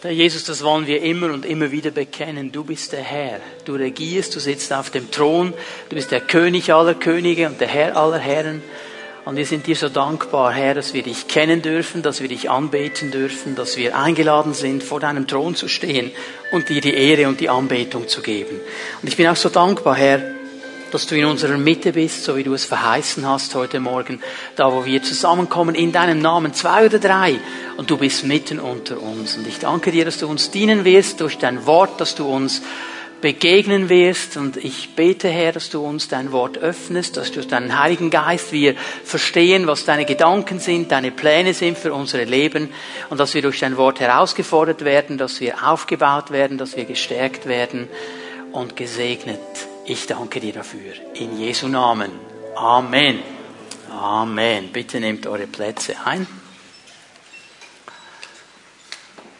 Herr Jesus, das wollen wir immer und immer wieder bekennen. Du bist der Herr. Du regierst, du sitzt auf dem Thron. Du bist der König aller Könige und der Herr aller Herren. Und wir sind dir so dankbar, Herr, dass wir dich kennen dürfen, dass wir dich anbeten dürfen, dass wir eingeladen sind, vor deinem Thron zu stehen und dir die Ehre und die Anbetung zu geben. Und ich bin auch so dankbar, Herr, dass du in unserer Mitte bist, so wie du es verheißen hast heute Morgen, da wo wir zusammenkommen in deinem Namen, zwei oder drei, und du bist mitten unter uns. Und ich danke dir, dass du uns dienen wirst durch dein Wort, dass du uns begegnen wirst. Und ich bete, Herr, dass du uns dein Wort öffnest, dass du deinen Heiligen Geist wir verstehen, was deine Gedanken sind, deine Pläne sind für unsere Leben und dass wir durch dein Wort herausgefordert werden, dass wir aufgebaut werden, dass wir gestärkt werden und gesegnet. Ich danke dir dafür. In Jesu Namen. Amen. Amen. Bitte nehmt eure Plätze ein.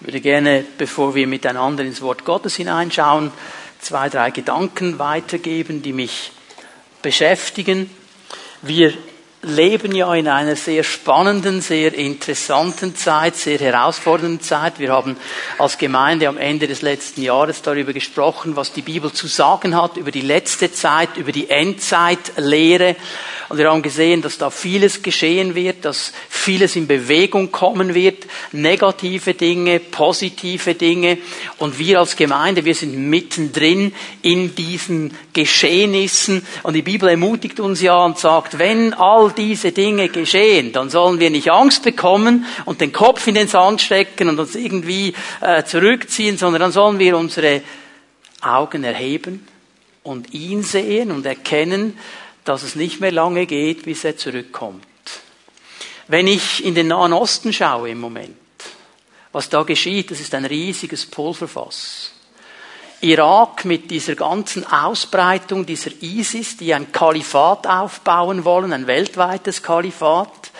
Ich würde gerne, bevor wir miteinander ins Wort Gottes hineinschauen, zwei, drei Gedanken weitergeben, die mich beschäftigen. Wir leben ja in einer sehr spannenden, sehr interessanten Zeit, sehr herausfordernden Zeit. Wir haben als Gemeinde am Ende des letzten Jahres darüber gesprochen, was die Bibel zu sagen hat über die letzte Zeit, über die Endzeitlehre. Und wir haben gesehen, dass da vieles geschehen wird, dass vieles in Bewegung kommen wird, negative Dinge, positive Dinge. Und wir als Gemeinde, wir sind mittendrin in diesen Geschehnissen. Und die Bibel ermutigt uns ja und sagt, wenn all diese Dinge geschehen, dann sollen wir nicht Angst bekommen und den Kopf in den Sand stecken und uns irgendwie äh, zurückziehen, sondern dann sollen wir unsere Augen erheben und ihn sehen und erkennen, dass es nicht mehr lange geht, bis er zurückkommt. Wenn ich in den Nahen Osten schaue im Moment, was da geschieht, das ist ein riesiges Pulverfass. Irak mit dieser ganzen Ausbreitung dieser ISIS, die ein Kalifat aufbauen wollen, ein weltweites Kalifat,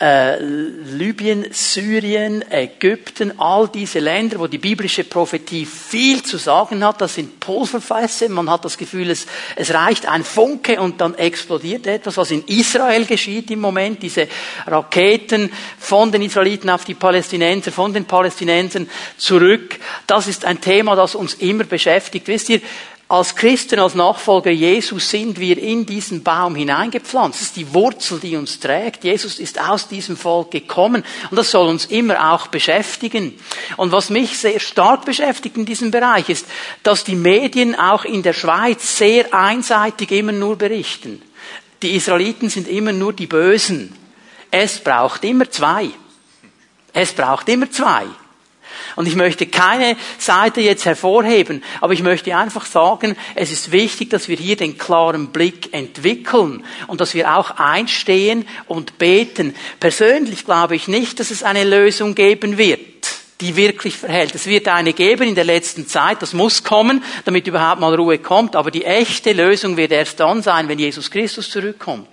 äh, Libyen, Syrien, Ägypten, all diese Länder, wo die biblische Prophetie viel zu sagen hat, das sind Pulverfässer. Man hat das Gefühl, es, es reicht ein Funke und dann explodiert etwas, was in Israel geschieht im Moment. Diese Raketen von den Israeliten auf die Palästinenser, von den Palästinensern zurück. Das ist ein Thema, das uns immer beschäftigt. Wisst ihr, als Christen, als Nachfolger Jesus sind wir in diesen Baum hineingepflanzt. Das ist die Wurzel, die uns trägt. Jesus ist aus diesem Volk gekommen und das soll uns immer auch beschäftigen. Und was mich sehr stark beschäftigt in diesem Bereich ist, dass die Medien auch in der Schweiz sehr einseitig immer nur berichten. Die Israeliten sind immer nur die Bösen. Es braucht immer zwei. Es braucht immer zwei. Und ich möchte keine Seite jetzt hervorheben, aber ich möchte einfach sagen, es ist wichtig, dass wir hier den klaren Blick entwickeln und dass wir auch einstehen und beten. Persönlich glaube ich nicht, dass es eine Lösung geben wird die wirklich verhält. Es wird eine geben in der letzten Zeit, das muss kommen, damit überhaupt mal Ruhe kommt, aber die echte Lösung wird erst dann sein, wenn Jesus Christus zurückkommt.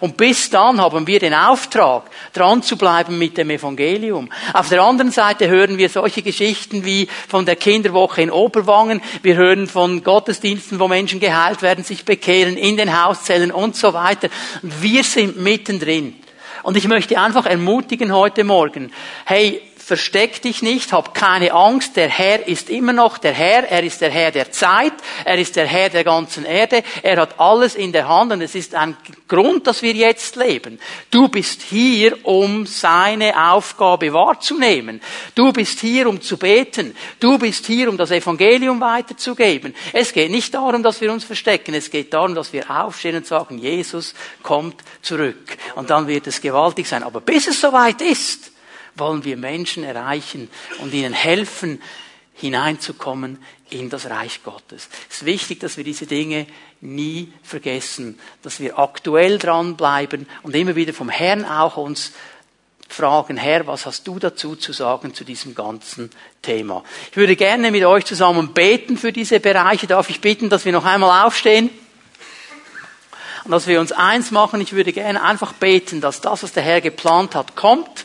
Und bis dann haben wir den Auftrag, dran zu bleiben mit dem Evangelium. Auf der anderen Seite hören wir solche Geschichten wie von der Kinderwoche in Oberwangen. Wir hören von Gottesdiensten, wo Menschen geheilt werden, sich bekehren, in den Hauszellen und so weiter. Wir sind mittendrin. Und ich möchte einfach ermutigen heute Morgen, hey, versteck dich nicht, hab keine Angst, der Herr ist immer noch der Herr, er ist der Herr der Zeit, er ist der Herr der ganzen Erde, er hat alles in der Hand und es ist ein Grund, dass wir jetzt leben. Du bist hier, um seine Aufgabe wahrzunehmen. Du bist hier, um zu beten. Du bist hier, um das Evangelium weiterzugeben. Es geht nicht darum, dass wir uns verstecken, es geht darum, dass wir aufstehen und sagen, Jesus kommt zurück. Und dann wird es gewaltig sein. Aber bis es soweit ist, wollen wir Menschen erreichen und ihnen helfen, hineinzukommen in das Reich Gottes. Es ist wichtig, dass wir diese Dinge nie vergessen, dass wir aktuell dranbleiben und immer wieder vom Herrn auch uns fragen, Herr, was hast du dazu zu sagen zu diesem ganzen Thema? Ich würde gerne mit euch zusammen beten für diese Bereiche. Darf ich bitten, dass wir noch einmal aufstehen? Und dass wir uns eins machen, ich würde gerne einfach beten, dass das, was der Herr geplant hat, kommt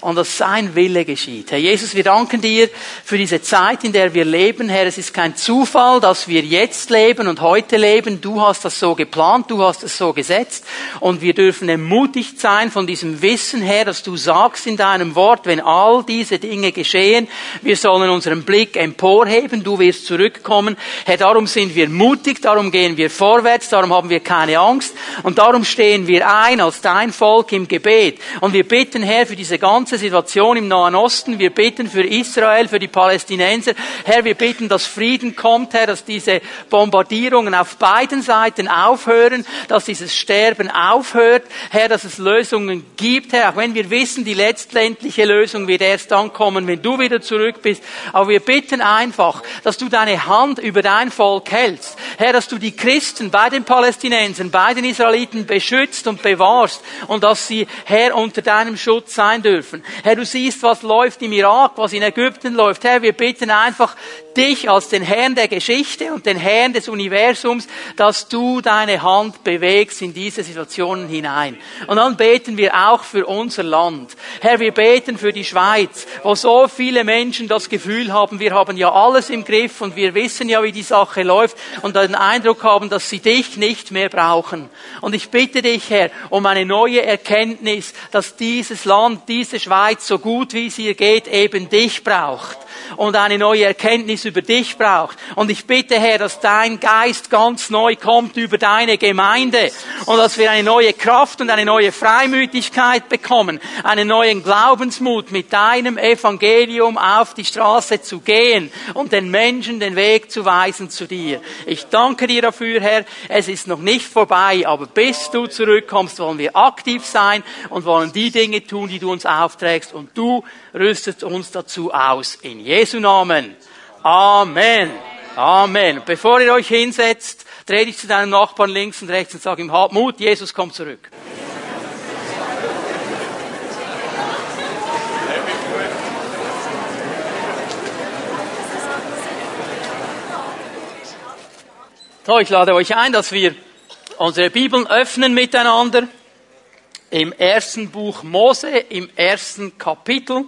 und dass sein Wille geschieht. Herr Jesus, wir danken dir für diese Zeit, in der wir leben. Herr, es ist kein Zufall, dass wir jetzt leben und heute leben. Du hast das so geplant, du hast es so gesetzt und wir dürfen ermutigt sein von diesem Wissen her, dass du sagst in deinem Wort, wenn all diese Dinge geschehen, wir sollen unseren Blick emporheben, du wirst zurückkommen. Herr, darum sind wir mutig, darum gehen wir vorwärts, darum haben wir keine Angst und darum stehen wir ein als dein Volk im Gebet. Und wir bitten, Herr, für diese ganze Situation im Nahen Osten, wir bitten für Israel, für die Palästinenser, Herr, wir bitten, dass Frieden kommt, Herr, dass diese Bombardierungen auf beiden Seiten aufhören, dass dieses Sterben aufhört, Herr, dass es Lösungen gibt, Herr, auch wenn wir wissen, die letztendliche Lösung wird erst dann kommen, wenn du wieder zurück bist. Aber wir bitten einfach, dass du deine Hand über dein Volk hältst. Herr, dass du die Christen bei den Palästinensern, bei den Israeliten beschützt und bewahrst und dass sie, Herr, unter deinem Schutz sein dürfen. Herr, du siehst, was läuft im Irak, was in Ägypten läuft. Herr, wir bitten einfach dich als den Herrn der Geschichte und den Herrn des Universums, dass du deine Hand bewegst in diese Situationen hinein. Und dann beten wir auch für unser Land. Herr, wir beten für die Schweiz, wo so viele Menschen das Gefühl haben, wir haben ja alles im Griff und wir wissen ja, wie die Sache läuft und den Eindruck haben, dass sie dich nicht mehr brauchen. Und ich bitte dich, Herr, um eine neue Erkenntnis, dass dieses Land, diese Schweiz, so gut wie es ihr geht, eben dich braucht und eine neue Erkenntnis über dich braucht. Und ich bitte, Herr, dass dein Geist ganz neu kommt über deine Gemeinde und dass wir eine neue Kraft und eine neue Freimütigkeit bekommen, einen neuen Glaubensmut mit deinem Evangelium auf die Straße zu gehen und den Menschen den Weg zu weisen zu dir. Ich danke dir dafür, Herr. Es ist noch nicht vorbei, aber bis du zurückkommst, wollen wir aktiv sein und wollen die Dinge tun, die du uns aufträgst und du rüstest uns dazu aus. In Jesu Namen. Amen. Amen. Bevor ihr euch hinsetzt, dreh dich zu deinem Nachbarn links und rechts und sag ihm, hab Mut, Jesus kommt zurück. So, ich lade euch ein, dass wir unsere Bibeln öffnen miteinander im ersten Buch Mose, im ersten Kapitel.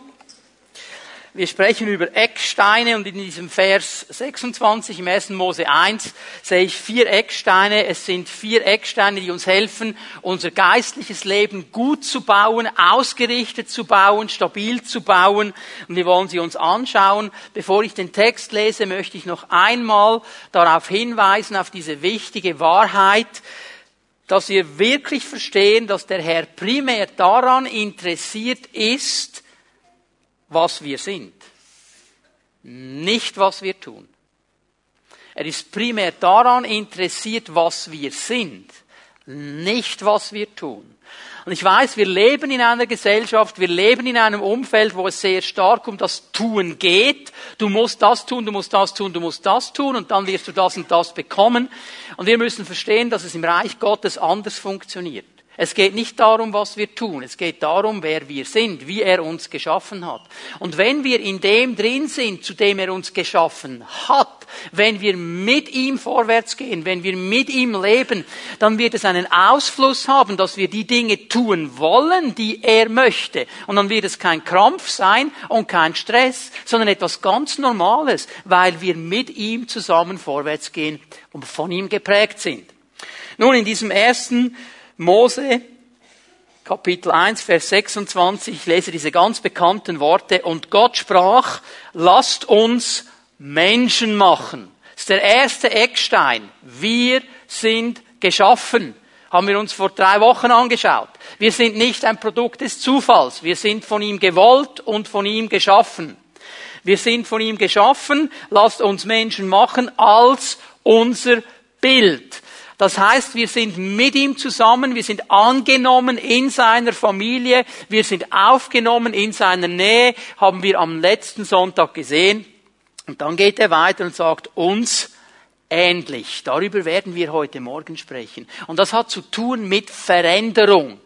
Wir sprechen über Ecksteine und in diesem Vers 26 im 1. Mose 1 sehe ich vier Ecksteine. Es sind vier Ecksteine, die uns helfen, unser geistliches Leben gut zu bauen, ausgerichtet zu bauen, stabil zu bauen. Und wir wollen sie uns anschauen. Bevor ich den Text lese, möchte ich noch einmal darauf hinweisen, auf diese wichtige Wahrheit, dass wir wirklich verstehen, dass der Herr primär daran interessiert ist, was wir sind, nicht was wir tun. Er ist primär daran interessiert, was wir sind, nicht was wir tun. Und ich weiß, wir leben in einer Gesellschaft, wir leben in einem Umfeld, wo es sehr stark um das Tun geht. Du musst das tun, du musst das tun, du musst das tun und dann wirst du das und das bekommen. Und wir müssen verstehen, dass es im Reich Gottes anders funktioniert. Es geht nicht darum, was wir tun. Es geht darum, wer wir sind, wie er uns geschaffen hat. Und wenn wir in dem drin sind, zu dem er uns geschaffen hat, wenn wir mit ihm vorwärts gehen, wenn wir mit ihm leben, dann wird es einen Ausfluss haben, dass wir die Dinge tun wollen, die er möchte. Und dann wird es kein Krampf sein und kein Stress, sondern etwas ganz Normales, weil wir mit ihm zusammen vorwärts gehen und von ihm geprägt sind. Nun, in diesem ersten Mose, Kapitel 1, Vers 26, ich lese diese ganz bekannten Worte, und Gott sprach, lasst uns Menschen machen. Das ist der erste Eckstein. Wir sind geschaffen. Haben wir uns vor drei Wochen angeschaut. Wir sind nicht ein Produkt des Zufalls. Wir sind von ihm gewollt und von ihm geschaffen. Wir sind von ihm geschaffen. Lasst uns Menschen machen als unser Bild. Das heißt, wir sind mit ihm zusammen, wir sind angenommen in seiner Familie, wir sind aufgenommen in seiner Nähe, haben wir am letzten Sonntag gesehen. Und dann geht er weiter und sagt, uns ähnlich. Darüber werden wir heute Morgen sprechen. Und das hat zu tun mit Veränderung.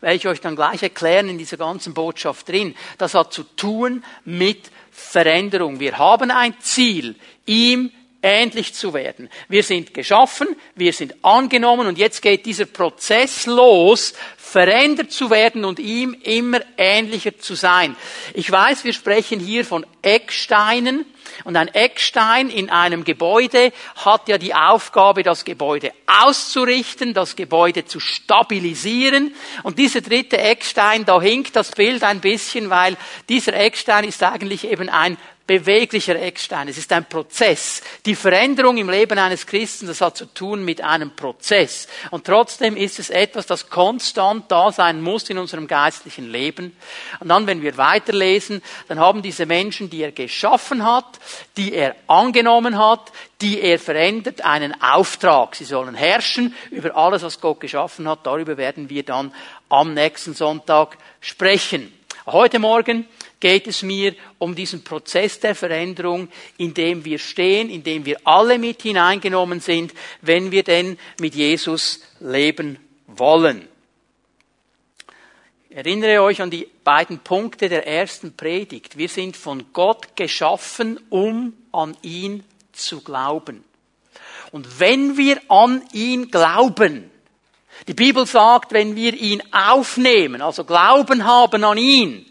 Werde ich euch dann gleich erklären in dieser ganzen Botschaft drin. Das hat zu tun mit Veränderung. Wir haben ein Ziel, ihm ähnlich zu werden. Wir sind geschaffen, wir sind angenommen und jetzt geht dieser Prozess los, verändert zu werden und ihm immer ähnlicher zu sein. Ich weiß, wir sprechen hier von Ecksteinen und ein Eckstein in einem Gebäude hat ja die Aufgabe, das Gebäude auszurichten, das Gebäude zu stabilisieren. Und dieser dritte Eckstein, da hinkt das Bild ein bisschen, weil dieser Eckstein ist eigentlich eben ein beweglicher Eckstein. Es ist ein Prozess. Die Veränderung im Leben eines Christen, das hat zu tun mit einem Prozess. Und trotzdem ist es etwas, das konstant da sein muss in unserem geistlichen Leben. Und dann, wenn wir weiterlesen, dann haben diese Menschen, die er geschaffen hat, die er angenommen hat, die er verändert, einen Auftrag. Sie sollen herrschen über alles, was Gott geschaffen hat. Darüber werden wir dann am nächsten Sonntag sprechen. Heute Morgen geht es mir um diesen Prozess der Veränderung, in dem wir stehen, in dem wir alle mit hineingenommen sind, wenn wir denn mit Jesus leben wollen. Ich erinnere euch an die beiden Punkte der ersten Predigt. Wir sind von Gott geschaffen, um an ihn zu glauben. Und wenn wir an ihn glauben, die Bibel sagt, wenn wir ihn aufnehmen, also Glauben haben an ihn,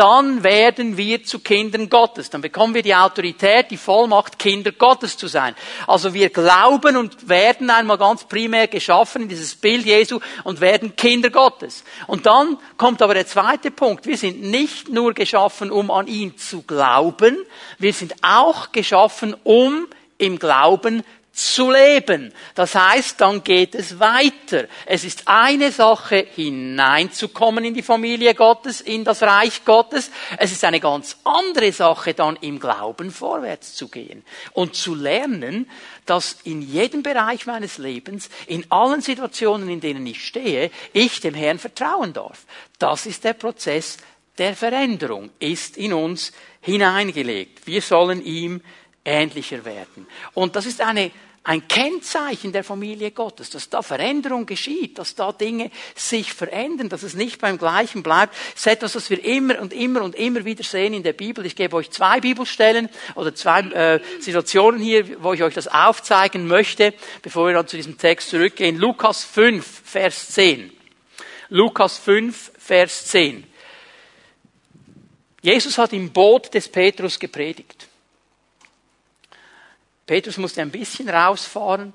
dann werden wir zu Kindern Gottes. Dann bekommen wir die Autorität, die Vollmacht, Kinder Gottes zu sein. Also wir glauben und werden einmal ganz primär geschaffen in dieses Bild Jesu und werden Kinder Gottes. Und dann kommt aber der zweite Punkt. Wir sind nicht nur geschaffen, um an ihn zu glauben, wir sind auch geschaffen, um im Glauben zu leben. Das heißt, dann geht es weiter. Es ist eine Sache, hineinzukommen in die Familie Gottes, in das Reich Gottes. Es ist eine ganz andere Sache, dann im Glauben vorwärts zu gehen und zu lernen, dass in jedem Bereich meines Lebens, in allen Situationen, in denen ich stehe, ich dem Herrn vertrauen darf. Das ist der Prozess der Veränderung, ist in uns hineingelegt. Wir sollen ihm ähnlicher werden. Und das ist eine ein Kennzeichen der Familie Gottes, dass da Veränderung geschieht, dass da Dinge sich verändern, dass es nicht beim Gleichen bleibt. Das ist etwas, was wir immer und immer und immer wieder sehen in der Bibel. Ich gebe euch zwei Bibelstellen oder zwei äh, Situationen hier, wo ich euch das aufzeigen möchte, bevor wir dann zu diesem Text zurückgehen. Lukas 5, Vers 10. Lukas 5, Vers 10. Jesus hat im Boot des Petrus gepredigt. Petrus musste ein bisschen rausfahren,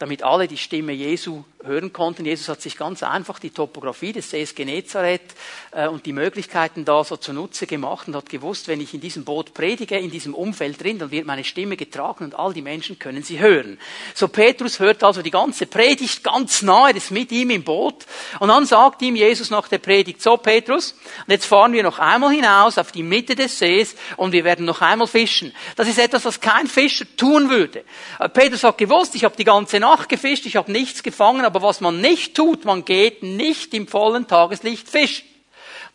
damit alle die Stimme Jesu hören konnten. Jesus hat sich ganz einfach die Topografie des Sees Genezareth äh, und die Möglichkeiten da so zunutze gemacht und hat gewusst, wenn ich in diesem Boot predige, in diesem Umfeld drin, dann wird meine Stimme getragen und all die Menschen können sie hören. So Petrus hört also die ganze Predigt ganz nahe, ist mit ihm im Boot und dann sagt ihm Jesus nach der Predigt, so Petrus, und jetzt fahren wir noch einmal hinaus auf die Mitte des Sees und wir werden noch einmal fischen. Das ist etwas, was kein Fischer tun würde. Äh, Petrus hat gewusst, ich habe die ganze Nacht gefischt, ich habe nichts gefangen, aber was man nicht tut, man geht nicht im vollen Tageslicht fischen.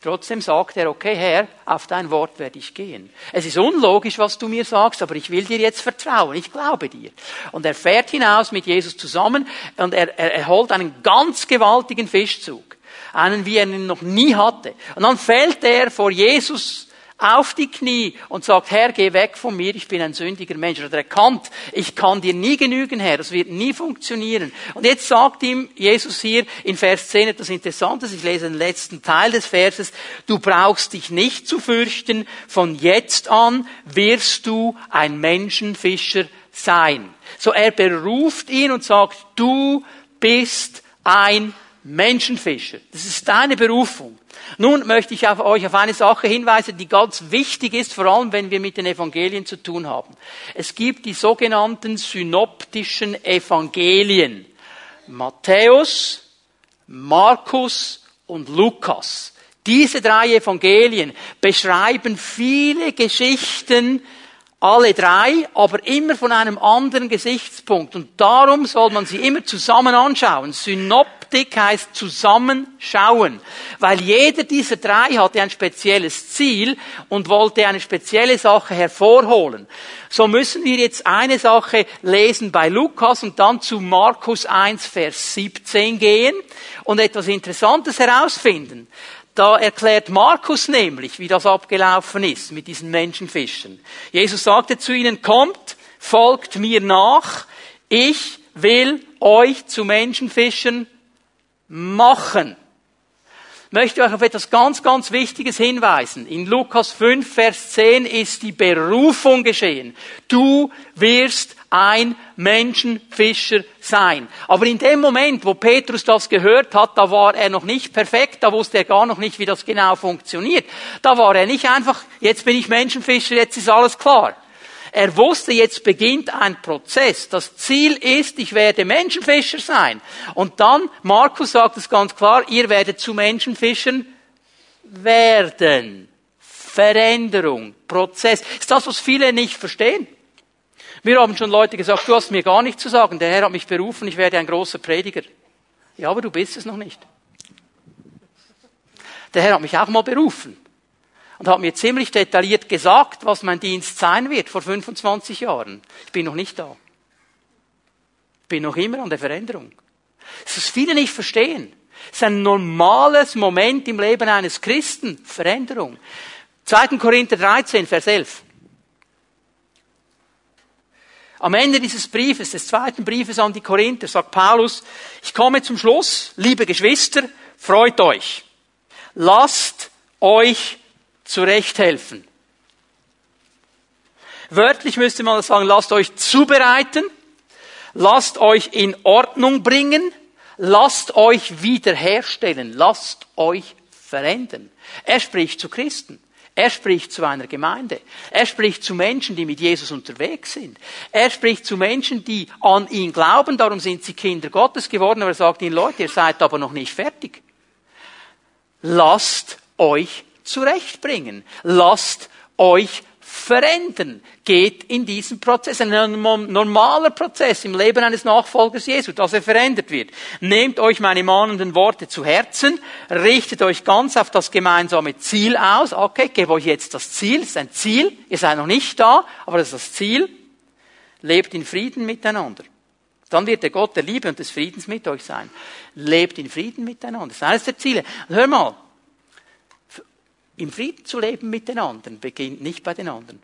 Trotzdem sagt er, okay Herr, auf dein Wort werde ich gehen. Es ist unlogisch, was du mir sagst, aber ich will dir jetzt vertrauen, ich glaube dir. Und er fährt hinaus mit Jesus zusammen und er, er, er holt einen ganz gewaltigen Fischzug. Einen, wie er ihn noch nie hatte. Und dann fällt er vor Jesus auf die Knie und sagt, Herr, geh weg von mir, ich bin ein sündiger Mensch. Oder erkannt, ich kann dir nie genügen, Herr, das wird nie funktionieren. Und jetzt sagt ihm Jesus hier in Vers 10 etwas Interessantes, ich lese den letzten Teil des Verses, du brauchst dich nicht zu fürchten, von jetzt an wirst du ein Menschenfischer sein. So er beruft ihn und sagt, du bist ein Menschenfischer. Das ist deine Berufung. Nun möchte ich auf euch auf eine Sache hinweisen, die ganz wichtig ist, vor allem wenn wir mit den Evangelien zu tun haben. Es gibt die sogenannten synoptischen Evangelien. Matthäus, Markus und Lukas. Diese drei Evangelien beschreiben viele Geschichten, alle drei, aber immer von einem anderen Gesichtspunkt. Und darum soll man sie immer zusammen anschauen. Synoptik heißt zusammenschauen. Weil jeder dieser drei hatte ein spezielles Ziel und wollte eine spezielle Sache hervorholen. So müssen wir jetzt eine Sache lesen bei Lukas und dann zu Markus 1, Vers 17 gehen und etwas Interessantes herausfinden. Da erklärt Markus nämlich, wie das abgelaufen ist mit diesen Menschenfischen. Jesus sagte zu ihnen, kommt, folgt mir nach, ich will euch zu Menschenfischen machen. möchte euch auf etwas ganz, ganz Wichtiges hinweisen. In Lukas 5, Vers 10 ist die Berufung geschehen. Du wirst ein Menschenfischer sein. Aber in dem Moment, wo Petrus das gehört hat, da war er noch nicht perfekt, da wusste er gar noch nicht, wie das genau funktioniert. Da war er nicht einfach, jetzt bin ich Menschenfischer, jetzt ist alles klar. Er wusste, jetzt beginnt ein Prozess. Das Ziel ist, ich werde Menschenfischer sein. Und dann, Markus sagt es ganz klar, ihr werdet zu Menschenfischern werden. Veränderung, Prozess. Ist das, was viele nicht verstehen? Mir haben schon Leute gesagt, du hast mir gar nichts zu sagen. Der Herr hat mich berufen, ich werde ein großer Prediger. Ja, aber du bist es noch nicht. Der Herr hat mich auch mal berufen und hat mir ziemlich detailliert gesagt, was mein Dienst sein wird vor 25 Jahren. Ich bin noch nicht da. Ich bin noch immer an der Veränderung. Das ist viele nicht verstehen. Es ist ein normales Moment im Leben eines Christen. Veränderung. 2. Korinther 13, Vers 11. Am Ende dieses Briefes, des zweiten Briefes an die Korinther, sagt Paulus, ich komme zum Schluss, liebe Geschwister, freut euch. Lasst euch zurechthelfen. Wörtlich müsste man sagen, lasst euch zubereiten, lasst euch in Ordnung bringen, lasst euch wiederherstellen, lasst euch verändern. Er spricht zu Christen. Er spricht zu einer Gemeinde. Er spricht zu Menschen, die mit Jesus unterwegs sind. Er spricht zu Menschen, die an ihn glauben, darum sind sie Kinder Gottes geworden, aber er sagt ihnen, Leute, ihr seid aber noch nicht fertig. Lasst euch zurechtbringen. Lasst euch verändern. Geht in diesen Prozess. Ein normaler Prozess im Leben eines Nachfolgers Jesu, dass er verändert wird. Nehmt euch meine mahnenden Worte zu Herzen, richtet euch ganz auf das gemeinsame Ziel aus. Okay, ich gebe euch jetzt das Ziel, es ist ein Ziel, ihr seid noch nicht da, aber das ist das Ziel. Lebt in Frieden miteinander. Dann wird der Gott der Liebe und des Friedens mit euch sein. Lebt in Frieden miteinander. Das ist eines der Ziele. hör mal, im Frieden zu leben mit den anderen beginnt nicht bei den anderen.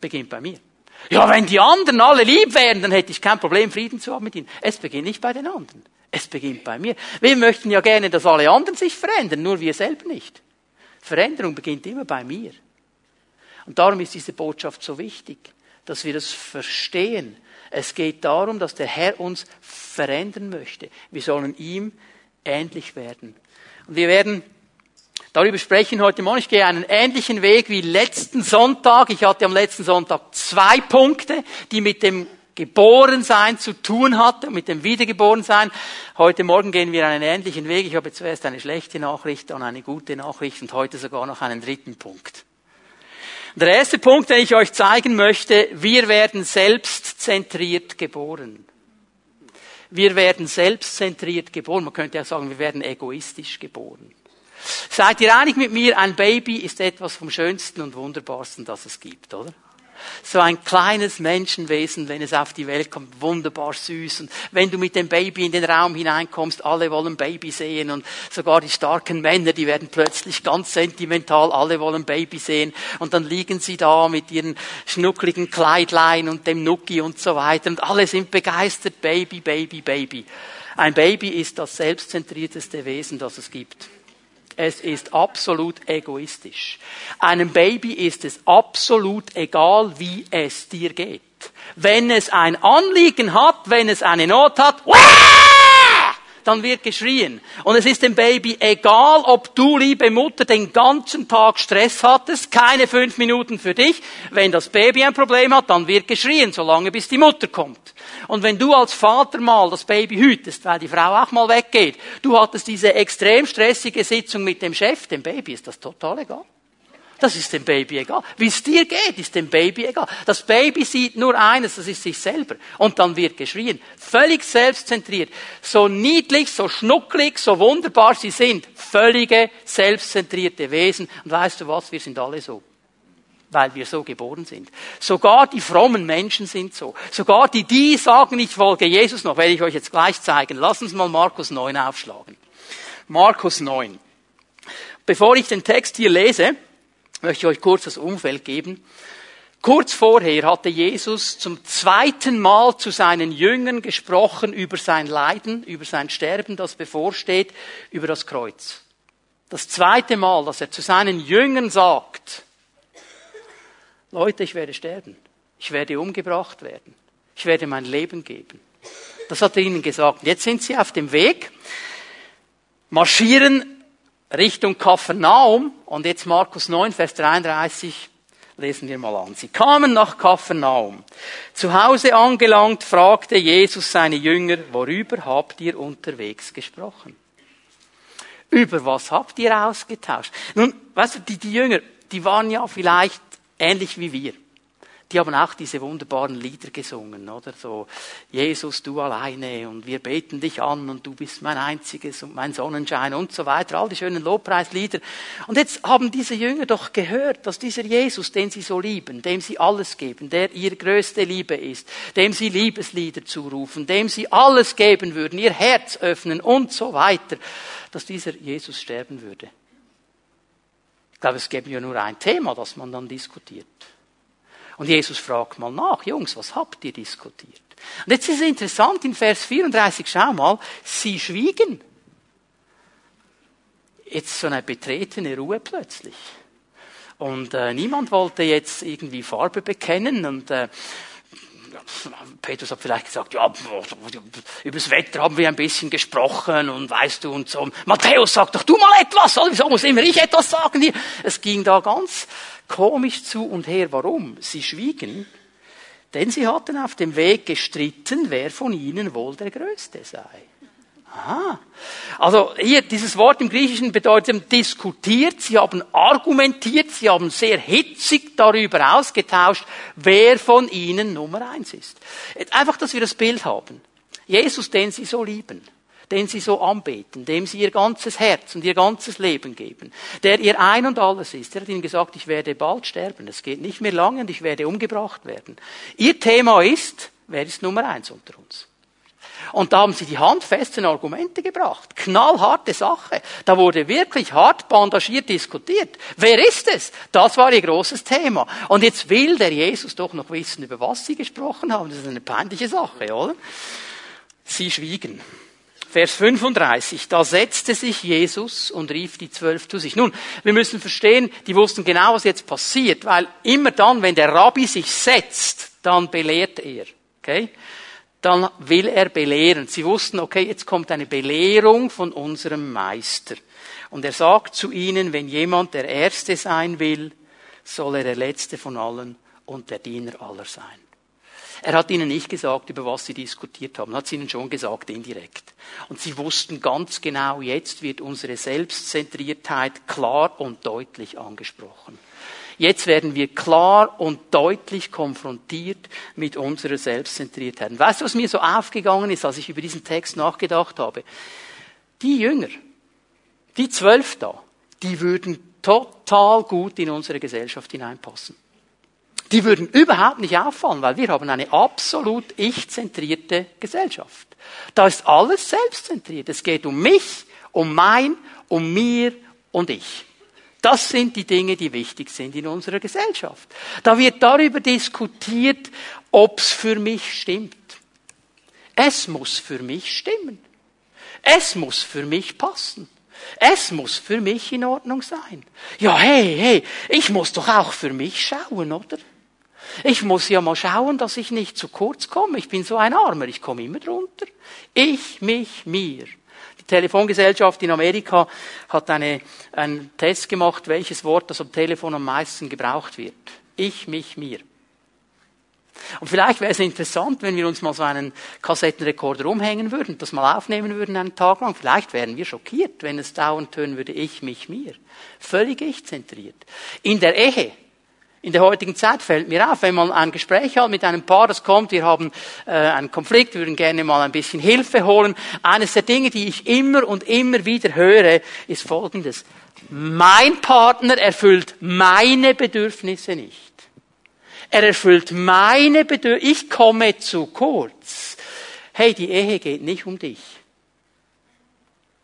Beginnt bei mir. Ja, wenn die anderen alle lieb wären, dann hätte ich kein Problem, Frieden zu haben mit ihnen. Es beginnt nicht bei den anderen. Es beginnt bei mir. Wir möchten ja gerne, dass alle anderen sich verändern, nur wir selber nicht. Veränderung beginnt immer bei mir. Und darum ist diese Botschaft so wichtig, dass wir das verstehen. Es geht darum, dass der Herr uns verändern möchte. Wir sollen ihm ähnlich werden. Und wir werden Darüber sprechen heute Morgen. Ich gehe einen ähnlichen Weg wie letzten Sonntag. Ich hatte am letzten Sonntag zwei Punkte, die mit dem Geborensein zu tun hatten, mit dem Wiedergeborensein. Heute Morgen gehen wir einen ähnlichen Weg. Ich habe zuerst eine schlechte Nachricht, dann eine gute Nachricht und heute sogar noch einen dritten Punkt. Der erste Punkt, den ich euch zeigen möchte, wir werden selbstzentriert geboren. Wir werden selbstzentriert geboren. Man könnte ja sagen, wir werden egoistisch geboren. Seid ihr einig mit mir, ein Baby ist etwas vom Schönsten und Wunderbarsten, das es gibt, oder? So ein kleines Menschenwesen, wenn es auf die Welt kommt, wunderbar süß. Und wenn du mit dem Baby in den Raum hineinkommst, alle wollen Baby sehen und sogar die starken Männer, die werden plötzlich ganz sentimental, alle wollen Baby sehen. Und dann liegen sie da mit ihren schnuckligen Kleidlein und dem Nuki und so weiter und alle sind begeistert, Baby, Baby, Baby. Ein Baby ist das selbstzentrierteste Wesen, das es gibt. Es ist absolut egoistisch. Einem Baby ist es absolut egal, wie es dir geht. Wenn es ein Anliegen hat, wenn es eine Not hat, dann wird geschrien. Und es ist dem Baby egal, ob du, liebe Mutter, den ganzen Tag Stress hattest, keine fünf Minuten für dich. Wenn das Baby ein Problem hat, dann wird geschrien, solange bis die Mutter kommt. Und wenn du als Vater mal das Baby hütest, weil die Frau auch mal weggeht, du hattest diese extrem stressige Sitzung mit dem Chef, dem Baby ist das total egal. Das ist dem Baby egal. Wie es dir geht, ist dem Baby egal. Das Baby sieht nur eines, das ist sich selber. Und dann wird geschrien. Völlig selbstzentriert. So niedlich, so schnucklig, so wunderbar sie sind. Völlige selbstzentrierte Wesen. Und weißt du was? Wir sind alle so weil wir so geboren sind. Sogar die frommen Menschen sind so. Sogar die, die sagen, ich folge Jesus noch, werde ich euch jetzt gleich zeigen. Lass uns mal Markus 9 aufschlagen. Markus 9. Bevor ich den Text hier lese, möchte ich euch kurz das Umfeld geben. Kurz vorher hatte Jesus zum zweiten Mal zu seinen Jüngern gesprochen über sein Leiden, über sein Sterben, das bevorsteht, über das Kreuz. Das zweite Mal, dass er zu seinen Jüngern sagt, Leute, ich werde sterben. Ich werde umgebracht werden. Ich werde mein Leben geben. Das hat er ihnen gesagt. Jetzt sind sie auf dem Weg, marschieren Richtung Kapernaum und jetzt Markus 9, Vers 33 lesen wir mal an. Sie kamen nach Kapernaum. Zu Hause angelangt, fragte Jesus seine Jünger, worüber habt ihr unterwegs gesprochen? Über was habt ihr ausgetauscht? Nun, weißt du, die, die Jünger, die waren ja vielleicht ähnlich wie wir die haben auch diese wunderbaren Lieder gesungen, oder? So, Jesus, du alleine und wir beten dich an und du bist mein einziges und mein Sonnenschein und so weiter, all die schönen Lobpreislieder. Und jetzt haben diese Jünger doch gehört, dass dieser Jesus, den sie so lieben, dem sie alles geben, der ihre größte Liebe ist, dem sie Liebeslieder zurufen, dem sie alles geben würden, ihr Herz öffnen und so weiter, dass dieser Jesus sterben würde. Ich glaube, es gäbe ja nur ein Thema, das man dann diskutiert. Und Jesus fragt mal nach, Jungs, was habt ihr diskutiert? Und jetzt ist es interessant, in Vers 34, schau mal, sie schwiegen. Jetzt so eine betretene Ruhe plötzlich. Und äh, niemand wollte jetzt irgendwie Farbe bekennen und äh, Petrus hat vielleicht gesagt, ja, über das Wetter haben wir ein bisschen gesprochen und weißt du und so. Matthäus, sag doch du mal etwas, wieso muss immer ich etwas sagen hier? Es ging da ganz komisch zu und her. Warum? Sie schwiegen, denn sie hatten auf dem Weg gestritten, wer von ihnen wohl der Größte sei. Aha. Also hier, dieses Wort im Griechischen bedeutet diskutiert, sie haben argumentiert, sie haben sehr hitzig darüber ausgetauscht, wer von ihnen Nummer eins ist. Einfach, dass wir das Bild haben. Jesus, den sie so lieben den sie so anbeten, dem sie ihr ganzes Herz und ihr ganzes Leben geben, der ihr ein und alles ist. Er hat ihnen gesagt, ich werde bald sterben, es geht nicht mehr lange und ich werde umgebracht werden. Ihr Thema ist, wer ist Nummer eins unter uns? Und da haben sie die handfesten Argumente gebracht. Knallharte Sache. Da wurde wirklich hart bandagiert diskutiert. Wer ist es? Das war ihr großes Thema. Und jetzt will der Jesus doch noch wissen, über was sie gesprochen haben. Das ist eine peinliche Sache, oder? Sie schwiegen. Vers 35, da setzte sich Jesus und rief die Zwölf zu sich. Nun, wir müssen verstehen, die wussten genau, was jetzt passiert, weil immer dann, wenn der Rabbi sich setzt, dann belehrt er. Okay? Dann will er belehren. Sie wussten, okay, jetzt kommt eine Belehrung von unserem Meister. Und er sagt zu ihnen, wenn jemand der Erste sein will, soll er der Letzte von allen und der Diener aller sein. Er hat ihnen nicht gesagt, über was sie diskutiert haben, hat es ihnen schon gesagt, indirekt. Und sie wussten ganz genau, jetzt wird unsere Selbstzentriertheit klar und deutlich angesprochen. Jetzt werden wir klar und deutlich konfrontiert mit unserer Selbstzentriertheit. Weißt du, was mir so aufgegangen ist, als ich über diesen Text nachgedacht habe? Die Jünger, die zwölf da, die würden total gut in unsere Gesellschaft hineinpassen die würden überhaupt nicht auffallen, weil wir haben eine absolut ich-zentrierte Gesellschaft. Da ist alles selbstzentriert. Es geht um mich, um mein, um mir und ich. Das sind die Dinge, die wichtig sind in unserer Gesellschaft. Da wird darüber diskutiert, ob's für mich stimmt. Es muss für mich stimmen. Es muss für mich passen. Es muss für mich in Ordnung sein. Ja, hey, hey, ich muss doch auch für mich schauen, oder? Ich muss ja mal schauen, dass ich nicht zu kurz komme. Ich bin so ein Armer, ich komme immer drunter. Ich, mich, mir. Telefongesellschaft in Amerika hat eine, einen Test gemacht, welches Wort das am Telefon am meisten gebraucht wird. Ich, mich, mir. Und vielleicht wäre es interessant, wenn wir uns mal so einen Kassettenrekorder umhängen würden, das mal aufnehmen würden einen Tag lang. Vielleicht wären wir schockiert, wenn es dauernd tönen würde, ich, mich, mir. Völlig ich-zentriert. In der Ehe in der heutigen Zeit fällt mir auf, wenn man ein Gespräch hat mit einem Paar, das kommt, wir haben äh, einen Konflikt, würden gerne mal ein bisschen Hilfe holen. Eines der Dinge, die ich immer und immer wieder höre, ist folgendes. Mein Partner erfüllt meine Bedürfnisse nicht. Er erfüllt meine Bedürfnisse. Ich komme zu kurz. Hey, die Ehe geht nicht um dich.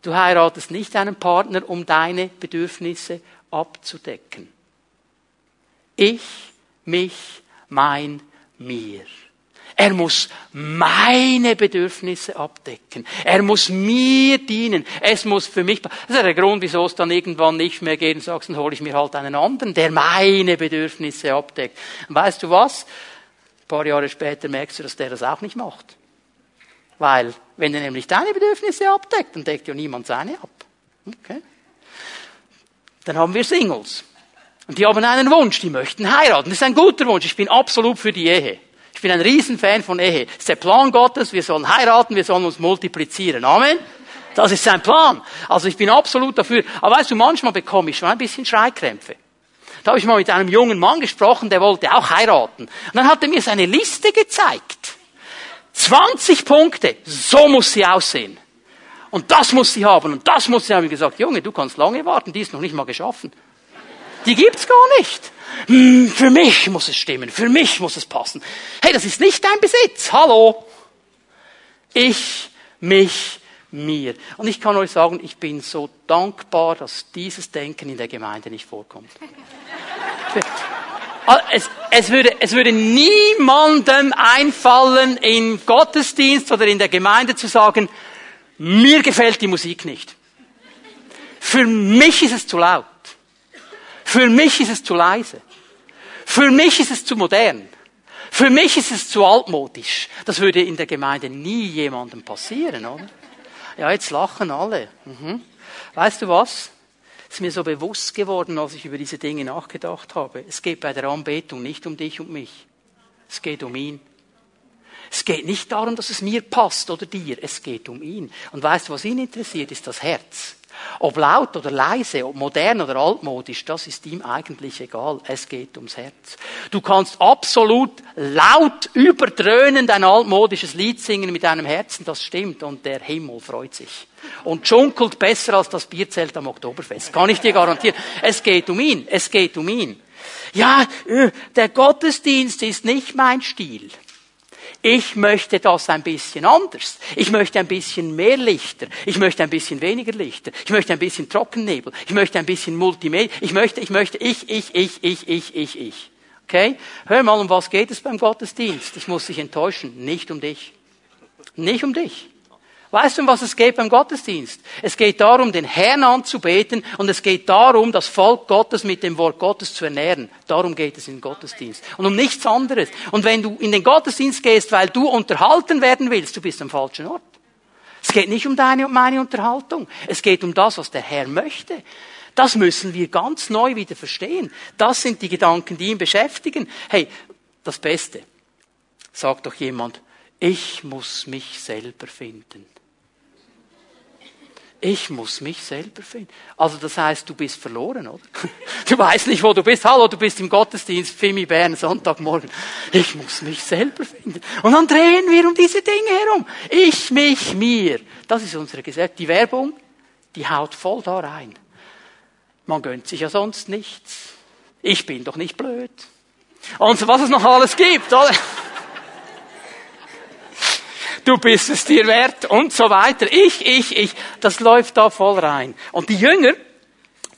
Du heiratest nicht einen Partner, um deine Bedürfnisse abzudecken. Ich, mich, mein, mir. Er muss meine Bedürfnisse abdecken. Er muss mir dienen. Es muss für mich, das ist der Grund, wieso es dann irgendwann nicht mehr geht und sagst, dann hole ich mir halt einen anderen, der meine Bedürfnisse abdeckt. Und weißt du was? Ein paar Jahre später merkst du, dass der das auch nicht macht. Weil, wenn er nämlich deine Bedürfnisse abdeckt, dann deckt ja niemand seine ab. Okay. Dann haben wir Singles. Und die haben einen Wunsch, die möchten heiraten. Das ist ein guter Wunsch. Ich bin absolut für die Ehe. Ich bin ein Riesenfan von Ehe. Das ist der Plan Gottes. Wir sollen heiraten, wir sollen uns multiplizieren. Amen. Das ist sein Plan. Also ich bin absolut dafür. Aber weißt du, manchmal bekomme ich schon ein bisschen Schreikrämpfe. Da habe ich mal mit einem jungen Mann gesprochen, der wollte auch heiraten. Und dann hat er mir seine Liste gezeigt. 20 Punkte. So muss sie aussehen. Und das muss sie haben. Und das muss sie haben. Ich gesagt, Junge, du kannst lange warten. Die ist noch nicht mal geschaffen. Die gibt's gar nicht. Hm, für mich muss es stimmen. Für mich muss es passen. Hey, das ist nicht dein Besitz. Hallo. Ich, mich, mir. Und ich kann euch sagen, ich bin so dankbar, dass dieses Denken in der Gemeinde nicht vorkommt. Es, es, würde, es würde niemandem einfallen, im Gottesdienst oder in der Gemeinde zu sagen, mir gefällt die Musik nicht. Für mich ist es zu laut. Für mich ist es zu leise. Für mich ist es zu modern. Für mich ist es zu altmodisch. Das würde in der Gemeinde nie jemandem passieren, oder? Ja, jetzt lachen alle. Mhm. Weißt du was? Es ist mir so bewusst geworden, als ich über diese Dinge nachgedacht habe. Es geht bei der Anbetung nicht um dich und mich. Es geht um ihn. Es geht nicht darum, dass es mir passt oder dir. Es geht um ihn. Und weißt du, was ihn interessiert, ist das Herz. Ob laut oder leise, ob modern oder altmodisch, das ist ihm eigentlich egal. Es geht ums Herz. Du kannst absolut laut überdröhnend ein altmodisches Lied singen mit deinem Herzen, das stimmt, und der Himmel freut sich. Und schunkelt besser als das Bierzelt am Oktoberfest. Kann ich dir garantieren. Es geht um ihn. Es geht um ihn. Ja, äh, der Gottesdienst ist nicht mein Stil. Ich möchte das ein bisschen anders. Ich möchte ein bisschen mehr Lichter. Ich möchte ein bisschen weniger Lichter. Ich möchte ein bisschen Trockennebel. Ich möchte ein bisschen Multimedia. Ich möchte, ich möchte, ich, ich, ich, ich, ich, ich, ich. Okay? Hör mal, um was geht es beim Gottesdienst? Ich muss dich enttäuschen. Nicht um dich. Nicht um dich. Weißt du, um was es geht beim Gottesdienst? Es geht darum, den Herrn anzubeten und es geht darum, das Volk Gottes mit dem Wort Gottes zu ernähren. Darum geht es im Gottesdienst. Und um nichts anderes. Und wenn du in den Gottesdienst gehst, weil du unterhalten werden willst, du bist am falschen Ort. Es geht nicht um deine und meine Unterhaltung. Es geht um das, was der Herr möchte. Das müssen wir ganz neu wieder verstehen. Das sind die Gedanken, die ihn beschäftigen. Hey, das Beste. Sagt doch jemand, ich muss mich selber finden. Ich muss mich selber finden. Also das heißt, du bist verloren, oder? Du weißt nicht, wo du bist. Hallo, du bist im Gottesdienst, Fimi Bern, Sonntagmorgen. Ich muss mich selber finden. Und dann drehen wir um diese Dinge herum. Ich, mich, mir. Das ist unsere Gesellschaft. Die Werbung, die haut voll da rein. Man gönnt sich ja sonst nichts. Ich bin doch nicht blöd. Und so was es noch alles gibt, oder? Du bist es dir wert und so weiter. Ich, ich, ich. Das läuft da voll rein. Und die Jünger,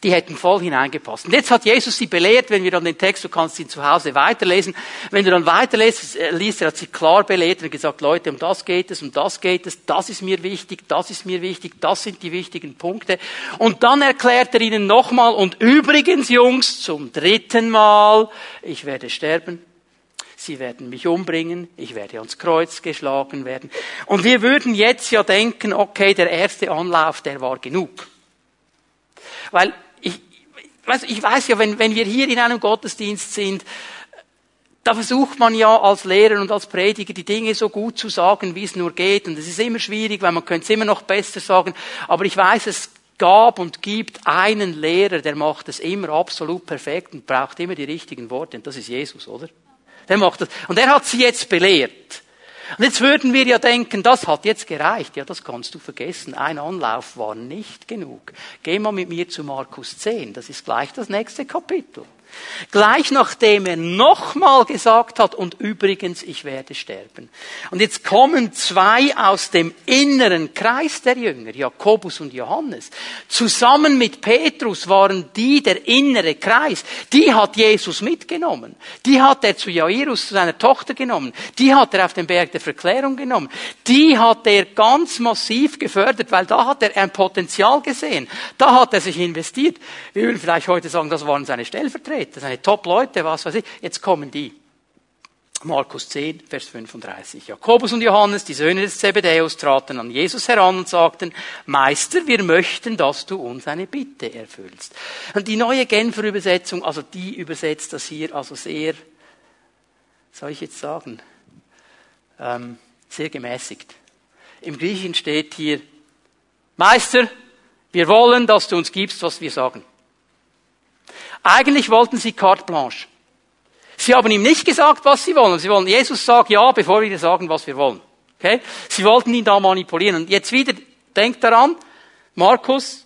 die hätten voll hineingepasst. Und jetzt hat Jesus sie belehrt, wenn wir dann den Text, du kannst ihn zu Hause weiterlesen, wenn du dann weiterliest, äh, er hat sie klar belehrt und gesagt, Leute, um das geht es, um das geht es, das ist mir wichtig, das ist mir wichtig, das sind die wichtigen Punkte. Und dann erklärt er ihnen nochmal, und übrigens, Jungs, zum dritten Mal, ich werde sterben, sie werden mich umbringen, ich werde ans Kreuz geschlagen werden. Und wir würden jetzt ja denken, okay, der erste Anlauf, der war genug. Weil ich, ich weiß ja, wenn, wenn wir hier in einem Gottesdienst sind, da versucht man ja als Lehrer und als Prediger die Dinge so gut zu sagen, wie es nur geht. Und es ist immer schwierig, weil man könnte es immer noch besser sagen. Aber ich weiß, es gab und gibt einen Lehrer, der macht es immer absolut perfekt und braucht immer die richtigen Worte. Und das ist Jesus, oder? Der macht das. Und er hat sie jetzt belehrt. Und jetzt würden wir ja denken, das hat jetzt gereicht. Ja, das kannst du vergessen. Ein Anlauf war nicht genug. Geh mal mit mir zu Markus 10. Das ist gleich das nächste Kapitel. Gleich nachdem er nochmal gesagt hat, und übrigens, ich werde sterben. Und jetzt kommen zwei aus dem inneren Kreis der Jünger, Jakobus und Johannes. Zusammen mit Petrus waren die der innere Kreis. Die hat Jesus mitgenommen. Die hat er zu Jairus, zu seiner Tochter genommen. Die hat er auf den Berg der Verklärung genommen. Die hat er ganz massiv gefördert, weil da hat er ein Potenzial gesehen. Da hat er sich investiert. Wir würden vielleicht heute sagen, das waren seine Stellvertreter, seine Top-Leute, was weiß ich. Jetzt kommen die. Markus 10, Vers 35. Jakobus und Johannes, die Söhne des Zebedäus, traten an Jesus heran und sagten, Meister, wir möchten, dass du uns eine Bitte erfüllst. Und die neue Genfer Übersetzung, also die übersetzt das hier also sehr, soll ich jetzt sagen, ähm, sehr gemäßigt. Im Griechischen steht hier, Meister, wir wollen, dass du uns gibst, was wir sagen. Eigentlich wollten sie carte blanche. Sie haben ihm nicht gesagt, was sie wollen. Sie wollen, Jesus sagt ja, bevor wir sagen, was wir wollen. Okay? Sie wollten ihn da manipulieren. Und jetzt wieder, denkt daran, Markus,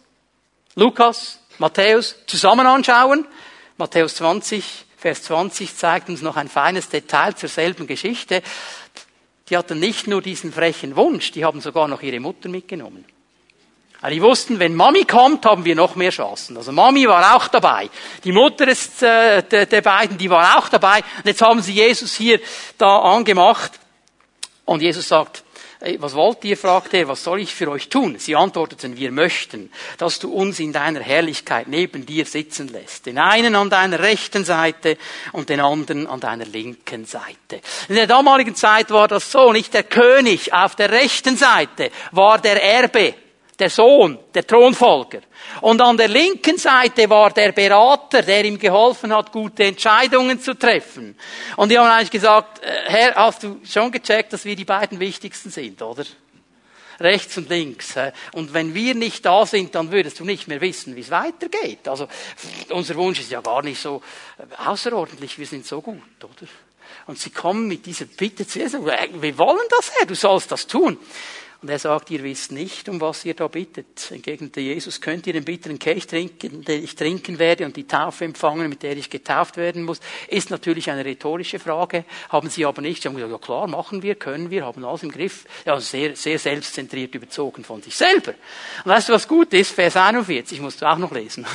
Lukas, Matthäus zusammen anschauen. Matthäus 20, Vers 20 zeigt uns noch ein feines Detail zur selben Geschichte. Die hatten nicht nur diesen frechen Wunsch, die haben sogar noch ihre Mutter mitgenommen. Also die wussten, wenn Mami kommt, haben wir noch mehr Chancen. Also Mami war auch dabei. Die Mutter ist, äh, der, der beiden, die war auch dabei. Und jetzt haben sie Jesus hier da angemacht. Und Jesus sagt, was wollt ihr? fragt er, was soll ich für euch tun? Sie antworteten, wir möchten, dass du uns in deiner Herrlichkeit neben dir sitzen lässt. Den einen an deiner rechten Seite und den anderen an deiner linken Seite. In der damaligen Zeit war das so, nicht der König auf der rechten Seite war der Erbe der Sohn, der Thronfolger. Und an der linken Seite war der Berater, der ihm geholfen hat, gute Entscheidungen zu treffen. Und die haben eigentlich gesagt, äh, Herr, hast du schon gecheckt, dass wir die beiden wichtigsten sind, oder? rechts und links. Und wenn wir nicht da sind, dann würdest du nicht mehr wissen, wie es weitergeht. Also unser Wunsch ist ja gar nicht so äh, außerordentlich, wir sind so gut, oder? Und sie kommen mit dieser Bitte zu Jesus, wir wollen das, Herr, du sollst das tun. Und er sagt, ihr wisst nicht, um was ihr da bittet. Entgegnete Jesus, könnt ihr den bitteren Kelch trinken, den ich trinken werde und die Taufe empfangen, mit der ich getauft werden muss? Ist natürlich eine rhetorische Frage, haben sie aber nicht. Sie haben gesagt, ja klar, machen wir, können wir, haben alles im Griff. Ja, sehr, sehr selbstzentriert überzogen von sich selber. Und weißt du, was gut ist? Vers 41, musst du auch noch lesen.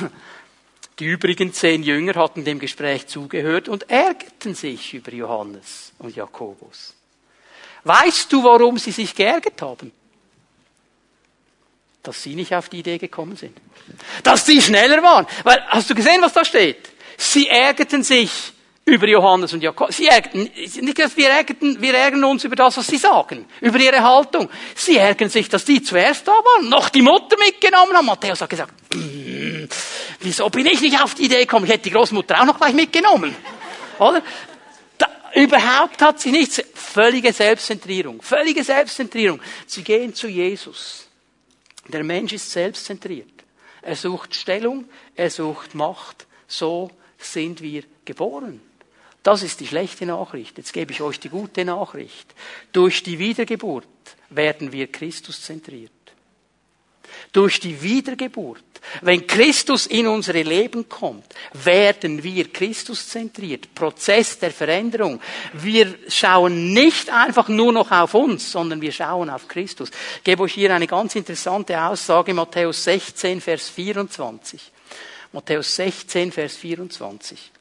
Die übrigen zehn Jünger hatten dem Gespräch zugehört und ärgerten sich über Johannes und Jakobus. Weißt du, warum sie sich geärgert haben? Dass sie nicht auf die Idee gekommen sind. Dass sie schneller waren. Weil, hast du gesehen, was da steht? Sie ärgerten sich über Johannes und Jakob. Sie ärgerten, nicht, dass wir ärgerten, wir ärgern uns über das, was sie sagen, über ihre Haltung. Sie ärgern sich, dass die zuerst da waren, noch die Mutter mitgenommen haben. Matthäus hat gesagt, mm, wieso bin ich nicht auf die Idee gekommen? Ich hätte die Großmutter auch noch gleich mitgenommen. Oder? Überhaupt hat sie nichts. Völlige Selbstzentrierung. Völlige Selbstzentrierung. Sie gehen zu Jesus. Der Mensch ist selbstzentriert. Er sucht Stellung, er sucht Macht. So sind wir geboren. Das ist die schlechte Nachricht. Jetzt gebe ich euch die gute Nachricht. Durch die Wiedergeburt werden wir Christus zentriert. Durch die Wiedergeburt wenn Christus in unsere Leben kommt, werden wir Christus zentriert. Prozess der Veränderung. Wir schauen nicht einfach nur noch auf uns, sondern wir schauen auf Christus. Ich gebe euch hier eine ganz interessante Aussage, Matthäus 16, Vers 24. Matthäus 16, Vers 24.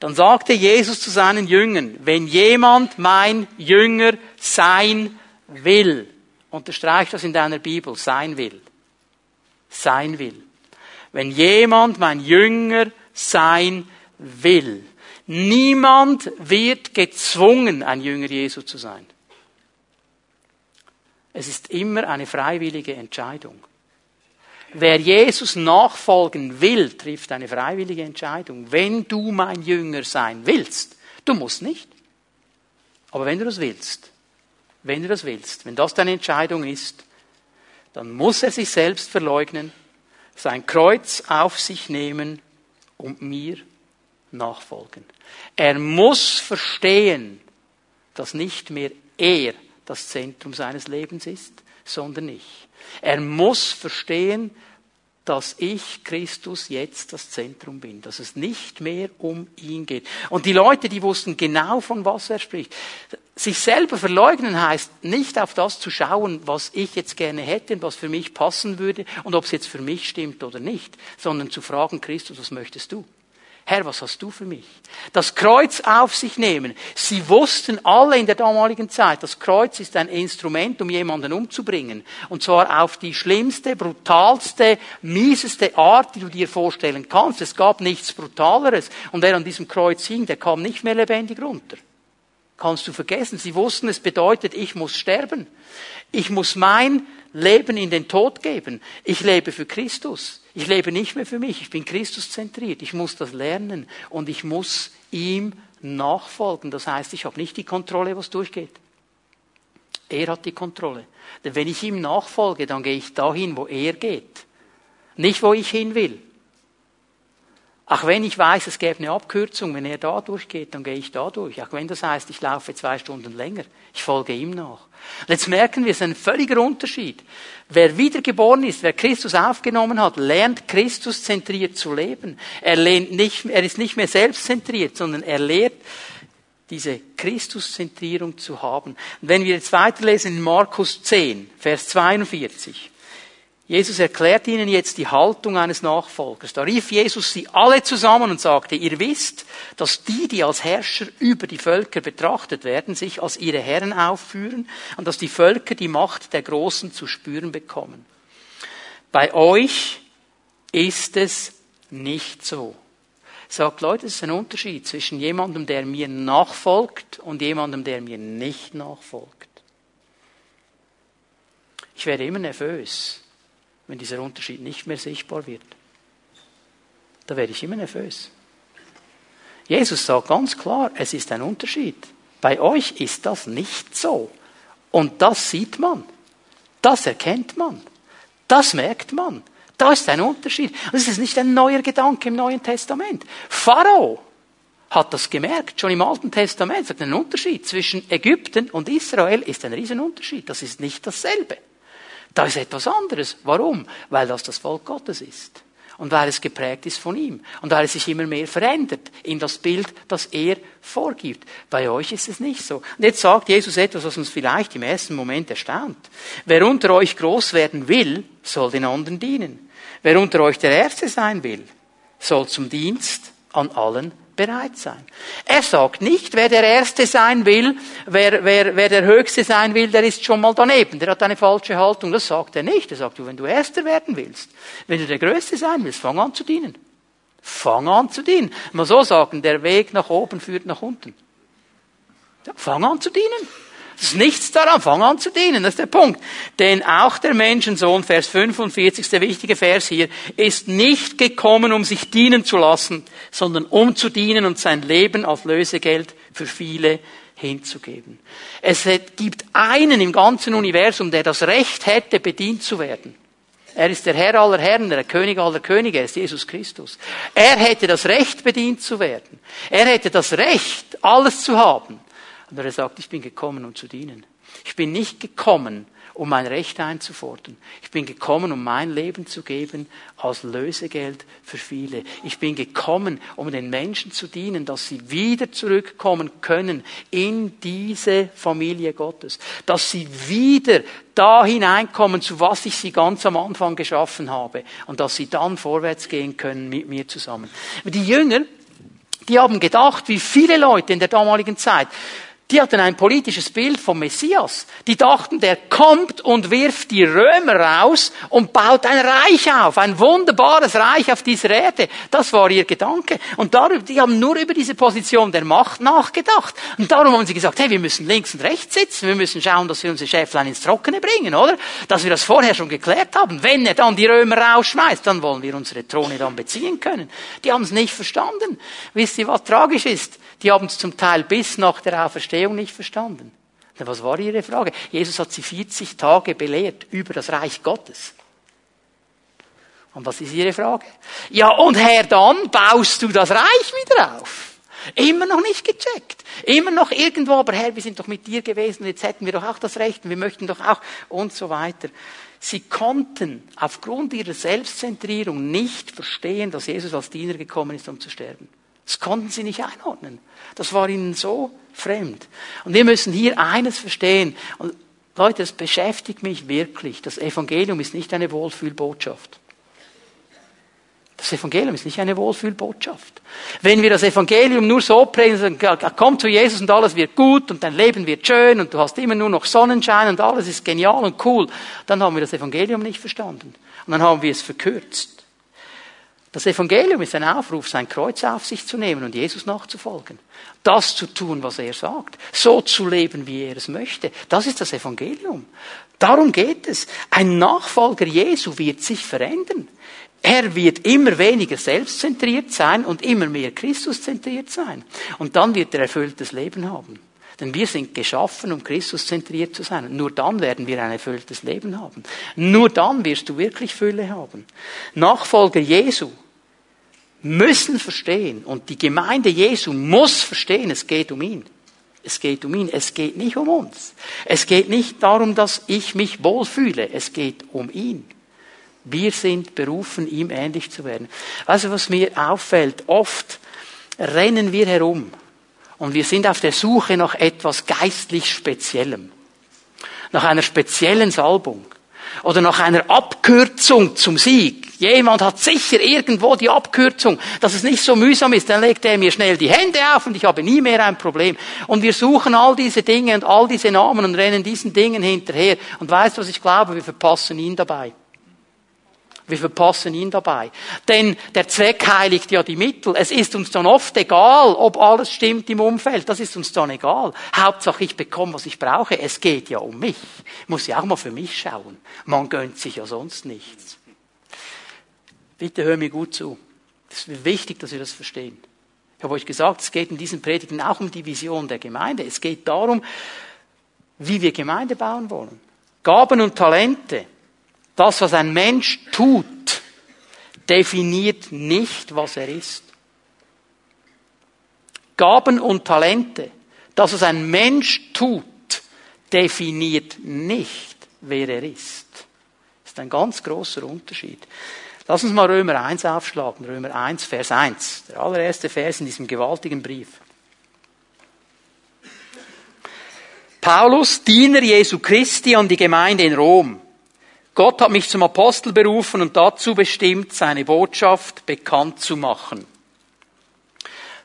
Dann sagte Jesus zu seinen Jüngern, wenn jemand mein Jünger sein will, unterstreich das in deiner Bibel, sein will, sein will. Wenn jemand mein Jünger sein will. Niemand wird gezwungen, ein Jünger Jesu zu sein. Es ist immer eine freiwillige Entscheidung. Wer Jesus nachfolgen will, trifft eine freiwillige Entscheidung. Wenn du mein Jünger sein willst, du musst nicht. Aber wenn du das willst, wenn du das willst, wenn das deine Entscheidung ist, dann muss er sich selbst verleugnen, sein Kreuz auf sich nehmen und mir nachfolgen. Er muss verstehen, dass nicht mehr er das Zentrum seines Lebens ist, sondern ich. Er muss verstehen, dass ich Christus jetzt das Zentrum bin, dass es nicht mehr um ihn geht. Und die Leute, die wussten genau, von was er spricht. Sich selber verleugnen heißt nicht auf das zu schauen, was ich jetzt gerne hätte und was für mich passen würde und ob es jetzt für mich stimmt oder nicht, sondern zu fragen, Christus, was möchtest du? Herr, was hast du für mich? Das Kreuz auf sich nehmen. Sie wussten alle in der damaligen Zeit, das Kreuz ist ein Instrument, um jemanden umzubringen. Und zwar auf die schlimmste, brutalste, mieseste Art, die du dir vorstellen kannst. Es gab nichts Brutaleres. Und wer an diesem Kreuz hing, der kam nicht mehr lebendig runter. Kannst du vergessen. Sie wussten, es bedeutet, ich muss sterben. Ich muss mein Leben in den Tod geben. Ich lebe für Christus. Ich lebe nicht mehr für mich. Ich bin Christus zentriert. Ich muss das lernen und ich muss ihm nachfolgen. Das heißt, ich habe nicht die Kontrolle, was durchgeht. Er hat die Kontrolle. Denn wenn ich ihm nachfolge, dann gehe ich dahin, wo er geht. Nicht, wo ich hin will. Auch wenn ich weiß, es gäbe eine Abkürzung, wenn er da durchgeht, dann gehe ich da durch. Auch wenn das heißt, ich laufe zwei Stunden länger. Ich folge ihm nach. Und jetzt merken wir, es ist ein völliger Unterschied. Wer wiedergeboren ist, wer Christus aufgenommen hat, lernt Christus zentriert zu leben. Er, lernt nicht, er ist nicht mehr selbstzentriert, sondern er lehrt, diese Christuszentrierung zu haben. Und wenn wir jetzt weiterlesen in Markus 10, Vers 42. Jesus erklärt ihnen jetzt die Haltung eines Nachfolgers. Da rief Jesus sie alle zusammen und sagte, ihr wisst, dass die, die als Herrscher über die Völker betrachtet werden, sich als ihre Herren aufführen und dass die Völker die Macht der Großen zu spüren bekommen. Bei euch ist es nicht so. Sagt Leute, es ist ein Unterschied zwischen jemandem, der mir nachfolgt und jemandem, der mir nicht nachfolgt. Ich werde immer nervös wenn dieser Unterschied nicht mehr sichtbar wird. Da werde ich immer nervös. Jesus sagt ganz klar, es ist ein Unterschied. Bei euch ist das nicht so. Und das sieht man. Das erkennt man. Das merkt man. Da ist ein Unterschied. Und es ist nicht ein neuer Gedanke im Neuen Testament. Pharao hat das gemerkt, schon im Alten Testament. Sagt, ein Unterschied zwischen Ägypten und Israel ist ein Riesenunterschied. Das ist nicht dasselbe. Da ist etwas anderes. Warum? Weil das das Volk Gottes ist. Und weil es geprägt ist von ihm. Und weil es sich immer mehr verändert in das Bild, das er vorgibt. Bei euch ist es nicht so. Und jetzt sagt Jesus etwas, was uns vielleicht im ersten Moment erstaunt. Wer unter euch groß werden will, soll den anderen dienen. Wer unter euch der Erste sein will, soll zum Dienst an allen bereit sein. Er sagt nicht, wer der Erste sein will, wer, wer, wer der Höchste sein will, der ist schon mal daneben, der hat eine falsche Haltung. Das sagt er nicht. Er sagt, du, wenn du Erster werden willst, wenn du der Größte sein willst, fang an zu dienen. Fang an zu dienen. Mal so sagen, der Weg nach oben führt nach unten. Fang an zu dienen. Es ist nichts daran, fang an zu dienen, das ist der Punkt. Denn auch der Menschensohn, Vers 45, der wichtige Vers hier, ist nicht gekommen, um sich dienen zu lassen, sondern um zu dienen und sein Leben als Lösegeld für viele hinzugeben. Es gibt einen im ganzen Universum, der das Recht hätte, bedient zu werden. Er ist der Herr aller Herren, der König aller Könige, er ist Jesus Christus. Er hätte das Recht, bedient zu werden. Er hätte das Recht, alles zu haben. Und er sagt, ich bin gekommen, um zu dienen. Ich bin nicht gekommen, um mein Recht einzufordern. Ich bin gekommen, um mein Leben zu geben als Lösegeld für viele. Ich bin gekommen, um den Menschen zu dienen, dass sie wieder zurückkommen können in diese Familie Gottes. Dass sie wieder da hineinkommen, zu was ich sie ganz am Anfang geschaffen habe. Und dass sie dann vorwärts gehen können mit mir zusammen. Die Jünger, die haben gedacht, wie viele Leute in der damaligen Zeit, die hatten ein politisches Bild vom Messias. Die dachten, der kommt und wirft die Römer raus und baut ein Reich auf, ein wunderbares Reich auf dieser Erde. Das war ihr Gedanke. Und darüber, die haben nur über diese Position der Macht nachgedacht. Und darum haben sie gesagt, hey, wir müssen links und rechts sitzen, wir müssen schauen, dass wir unsere Schäflein ins Trockene bringen, oder? Dass wir das vorher schon geklärt haben. Wenn er dann die Römer rausschmeißt, dann wollen wir unsere Throne dann beziehen können. Die haben es nicht verstanden. Wisst ihr, was tragisch ist? Die haben es zum Teil bis nach der Auferstehung nicht verstanden. Was war ihre Frage? Jesus hat sie 40 Tage belehrt über das Reich Gottes. Und was ist ihre Frage? Ja, und Herr, dann baust du das Reich wieder auf. Immer noch nicht gecheckt. Immer noch irgendwo, aber Herr, wir sind doch mit dir gewesen, jetzt hätten wir doch auch das Recht und wir möchten doch auch und so weiter. Sie konnten aufgrund ihrer Selbstzentrierung nicht verstehen, dass Jesus als Diener gekommen ist, um zu sterben. Das konnten sie nicht einordnen. Das war ihnen so fremd. Und wir müssen hier eines verstehen. Und Leute, das beschäftigt mich wirklich. Das Evangelium ist nicht eine Wohlfühlbotschaft. Das Evangelium ist nicht eine Wohlfühlbotschaft. Wenn wir das Evangelium nur so predigen, komm zu Jesus und alles wird gut und dein Leben wird schön und du hast immer nur noch Sonnenschein und alles ist genial und cool, dann haben wir das Evangelium nicht verstanden. Und dann haben wir es verkürzt. Das Evangelium ist ein Aufruf, sein Kreuz auf sich zu nehmen und Jesus nachzufolgen. Das zu tun, was er sagt. So zu leben, wie er es möchte. Das ist das Evangelium. Darum geht es. Ein Nachfolger Jesu wird sich verändern. Er wird immer weniger selbstzentriert sein und immer mehr Christuszentriert sein. Und dann wird er erfülltes Leben haben. Denn wir sind geschaffen, um Christuszentriert zu sein. Nur dann werden wir ein erfülltes Leben haben. Nur dann wirst du wirklich Fülle haben. Nachfolger Jesu müssen verstehen und die Gemeinde Jesu muss verstehen, es geht um ihn. Es geht um ihn, es geht nicht um uns. Es geht nicht darum, dass ich mich wohlfühle, es geht um ihn. Wir sind berufen, ihm ähnlich zu werden. Also was mir auffällt, oft rennen wir herum und wir sind auf der Suche nach etwas geistlich Speziellem, nach einer speziellen Salbung oder nach einer Abkürzung zum Sieg. Jemand hat sicher irgendwo die Abkürzung, dass es nicht so mühsam ist, dann legt er mir schnell die Hände auf und ich habe nie mehr ein Problem. Und wir suchen all diese Dinge und all diese Namen und rennen diesen Dingen hinterher. Und weißt du, was ich glaube? Wir verpassen ihn dabei. Wir verpassen ihn dabei. Denn der Zweck heiligt ja die Mittel. Es ist uns dann oft egal, ob alles stimmt im Umfeld. Das ist uns dann egal. Hauptsache ich bekomme, was ich brauche. Es geht ja um mich. Ich muss ja auch mal für mich schauen. Man gönnt sich ja sonst nichts. Bitte hör mir gut zu. Es ist wichtig, dass wir das verstehen. Ich habe euch gesagt, es geht in diesen Predigten auch um die Vision der Gemeinde. Es geht darum, wie wir Gemeinde bauen wollen. Gaben und Talente das, was ein Mensch tut, definiert nicht, was er ist. Gaben und Talente, das, was ein Mensch tut, definiert nicht, wer er ist. Das ist ein ganz großer Unterschied. Lass uns mal Römer 1 aufschlagen. Römer 1, Vers 1. Der allererste Vers in diesem gewaltigen Brief. Paulus, Diener Jesu Christi an die Gemeinde in Rom. Gott hat mich zum Apostel berufen und dazu bestimmt, seine Botschaft bekannt zu machen.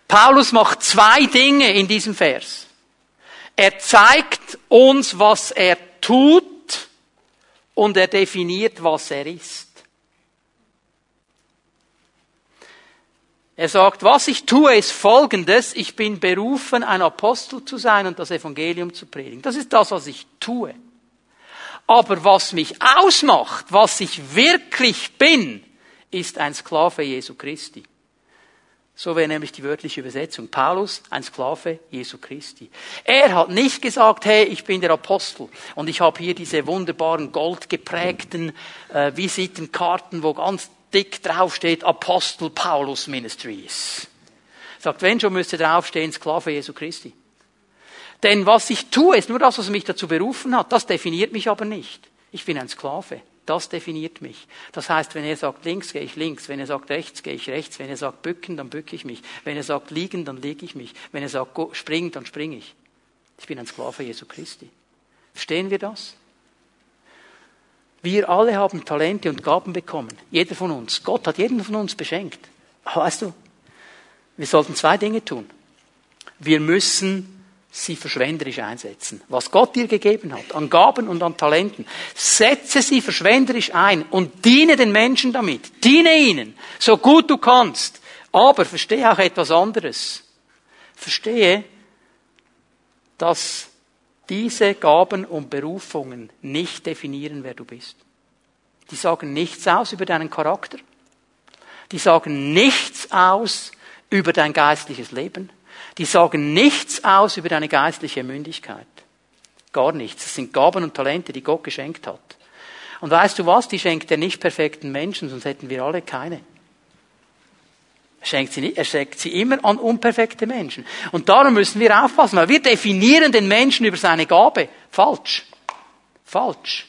Paulus macht zwei Dinge in diesem Vers. Er zeigt uns, was er tut und er definiert, was er ist. Er sagt, was ich tue, ist Folgendes. Ich bin berufen, ein Apostel zu sein und das Evangelium zu predigen. Das ist das, was ich tue. Aber was mich ausmacht, was ich wirklich bin, ist ein Sklave Jesu Christi. So wäre nämlich die wörtliche Übersetzung. Paulus, ein Sklave Jesu Christi. Er hat nicht gesagt, hey, ich bin der Apostel und ich habe hier diese wunderbaren goldgeprägten äh, Visitenkarten, wo ganz dick draufsteht Apostel Paulus Ministries. Sagt, wenn schon müsste draufstehen Sklave Jesu Christi. Denn was ich tue, ist nur das, was mich dazu berufen hat. Das definiert mich aber nicht. Ich bin ein Sklave. Das definiert mich. Das heißt, wenn er sagt links, gehe ich links. Wenn er sagt rechts, gehe ich rechts. Wenn er sagt bücken, dann bücke ich mich. Wenn er sagt liegen, dann lege ich mich. Wenn er sagt springen, dann springe ich. Ich bin ein Sklave Jesu Christi. Verstehen wir das? Wir alle haben Talente und Gaben bekommen. Jeder von uns. Gott hat jeden von uns beschenkt. Weißt du, wir sollten zwei Dinge tun. Wir müssen sie verschwenderisch einsetzen. Was Gott dir gegeben hat, an Gaben und an Talenten, setze sie verschwenderisch ein und diene den Menschen damit. Diene ihnen, so gut du kannst. Aber verstehe auch etwas anderes. Verstehe, dass diese Gaben und Berufungen nicht definieren, wer du bist. Die sagen nichts aus über deinen Charakter. Die sagen nichts aus über dein geistliches Leben die sagen nichts aus über deine geistliche Mündigkeit. Gar nichts. Das sind Gaben und Talente, die Gott geschenkt hat. Und weißt du was? Die schenkt er nicht perfekten Menschen, sonst hätten wir alle keine. Er schenkt sie nicht, er schenkt sie immer an unperfekte Menschen. Und darum müssen wir aufpassen, weil wir definieren den Menschen über seine Gabe. Falsch. Falsch.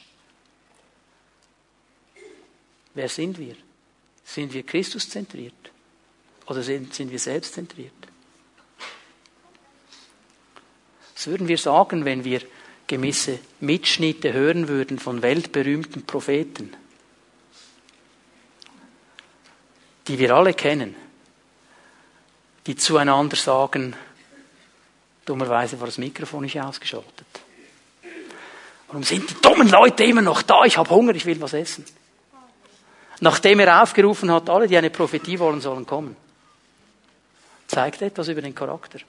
Wer sind wir? Sind wir Christus zentriert? Oder sind, sind wir selbst zentriert? Was würden wir sagen, wenn wir gewisse Mitschnitte hören würden von weltberühmten Propheten, die wir alle kennen, die zueinander sagen, dummerweise war das Mikrofon nicht ausgeschaltet. Warum sind die dummen Leute immer noch da? Ich habe Hunger, ich will was essen. Nachdem er aufgerufen hat, alle, die eine Prophetie wollen, sollen kommen. Zeigt etwas über den Charakter.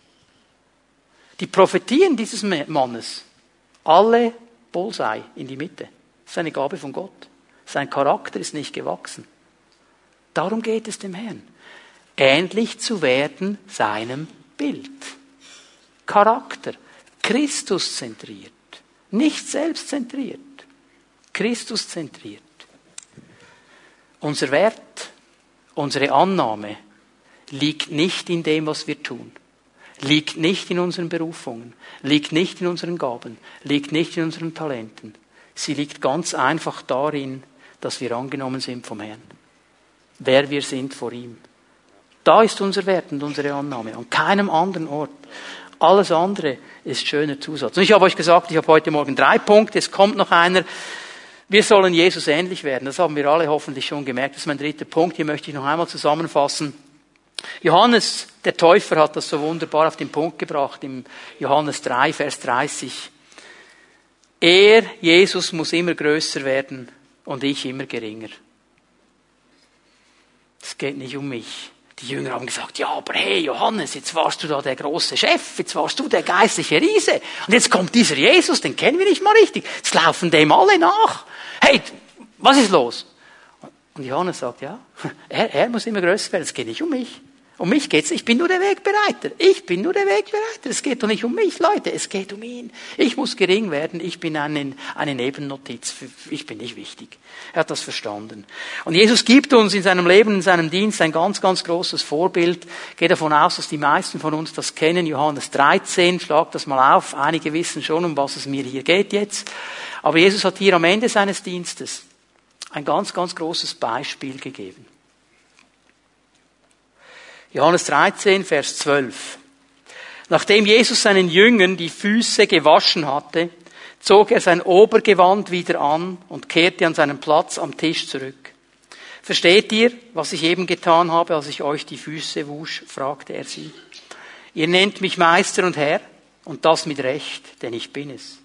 Die Prophetien dieses Mannes, alle Bullseye in die Mitte. Das ist eine Gabe von Gott. Sein Charakter ist nicht gewachsen. Darum geht es dem Herrn. Ähnlich zu werden seinem Bild. Charakter. Christus zentriert. Nicht selbstzentriert. Christus zentriert. Unser Wert, unsere Annahme liegt nicht in dem, was wir tun, liegt nicht in unseren Berufungen, liegt nicht in unseren Gaben, liegt nicht in unseren Talenten. Sie liegt ganz einfach darin, dass wir angenommen sind vom Herrn. Wer wir sind vor ihm. Da ist unser Wert und unsere Annahme. An keinem anderen Ort. Alles andere ist schöner Zusatz. Und ich habe euch gesagt, ich habe heute Morgen drei Punkte. Es kommt noch einer. Wir sollen Jesus ähnlich werden. Das haben wir alle hoffentlich schon gemerkt. Das ist mein dritter Punkt. Hier möchte ich noch einmal zusammenfassen. Johannes, der Täufer, hat das so wunderbar auf den Punkt gebracht im Johannes 3, Vers 30. Er, Jesus, muss immer größer werden und ich immer geringer. Es geht nicht um mich. Die Jünger haben gesagt, ja, aber hey, Johannes, jetzt warst du da der große Chef, jetzt warst du der geistliche Riese. Und jetzt kommt dieser Jesus, den kennen wir nicht mal richtig. Jetzt laufen dem alle nach. Hey, was ist los? Und Johannes sagt, ja, er, er muss immer größer werden, es geht nicht um mich. Um mich geht's, ich bin nur der Wegbereiter. Ich bin nur der Wegbereiter. Es geht doch nicht um mich, Leute, es geht um ihn. Ich muss gering werden, ich bin eine, eine Nebennotiz, ich bin nicht wichtig. Er hat das verstanden. Und Jesus gibt uns in seinem Leben, in seinem Dienst ein ganz, ganz großes Vorbild. Ich davon aus, dass die meisten von uns das kennen. Johannes 13, schlag das mal auf. Einige wissen schon, um was es mir hier geht jetzt. Aber Jesus hat hier am Ende seines Dienstes ein ganz, ganz großes Beispiel gegeben. Johannes 13, Vers 12. Nachdem Jesus seinen Jüngern die Füße gewaschen hatte, zog er sein Obergewand wieder an und kehrte an seinen Platz am Tisch zurück. Versteht ihr, was ich eben getan habe, als ich euch die Füße wusch? fragte er sie. Ihr nennt mich Meister und Herr, und das mit Recht, denn ich bin es.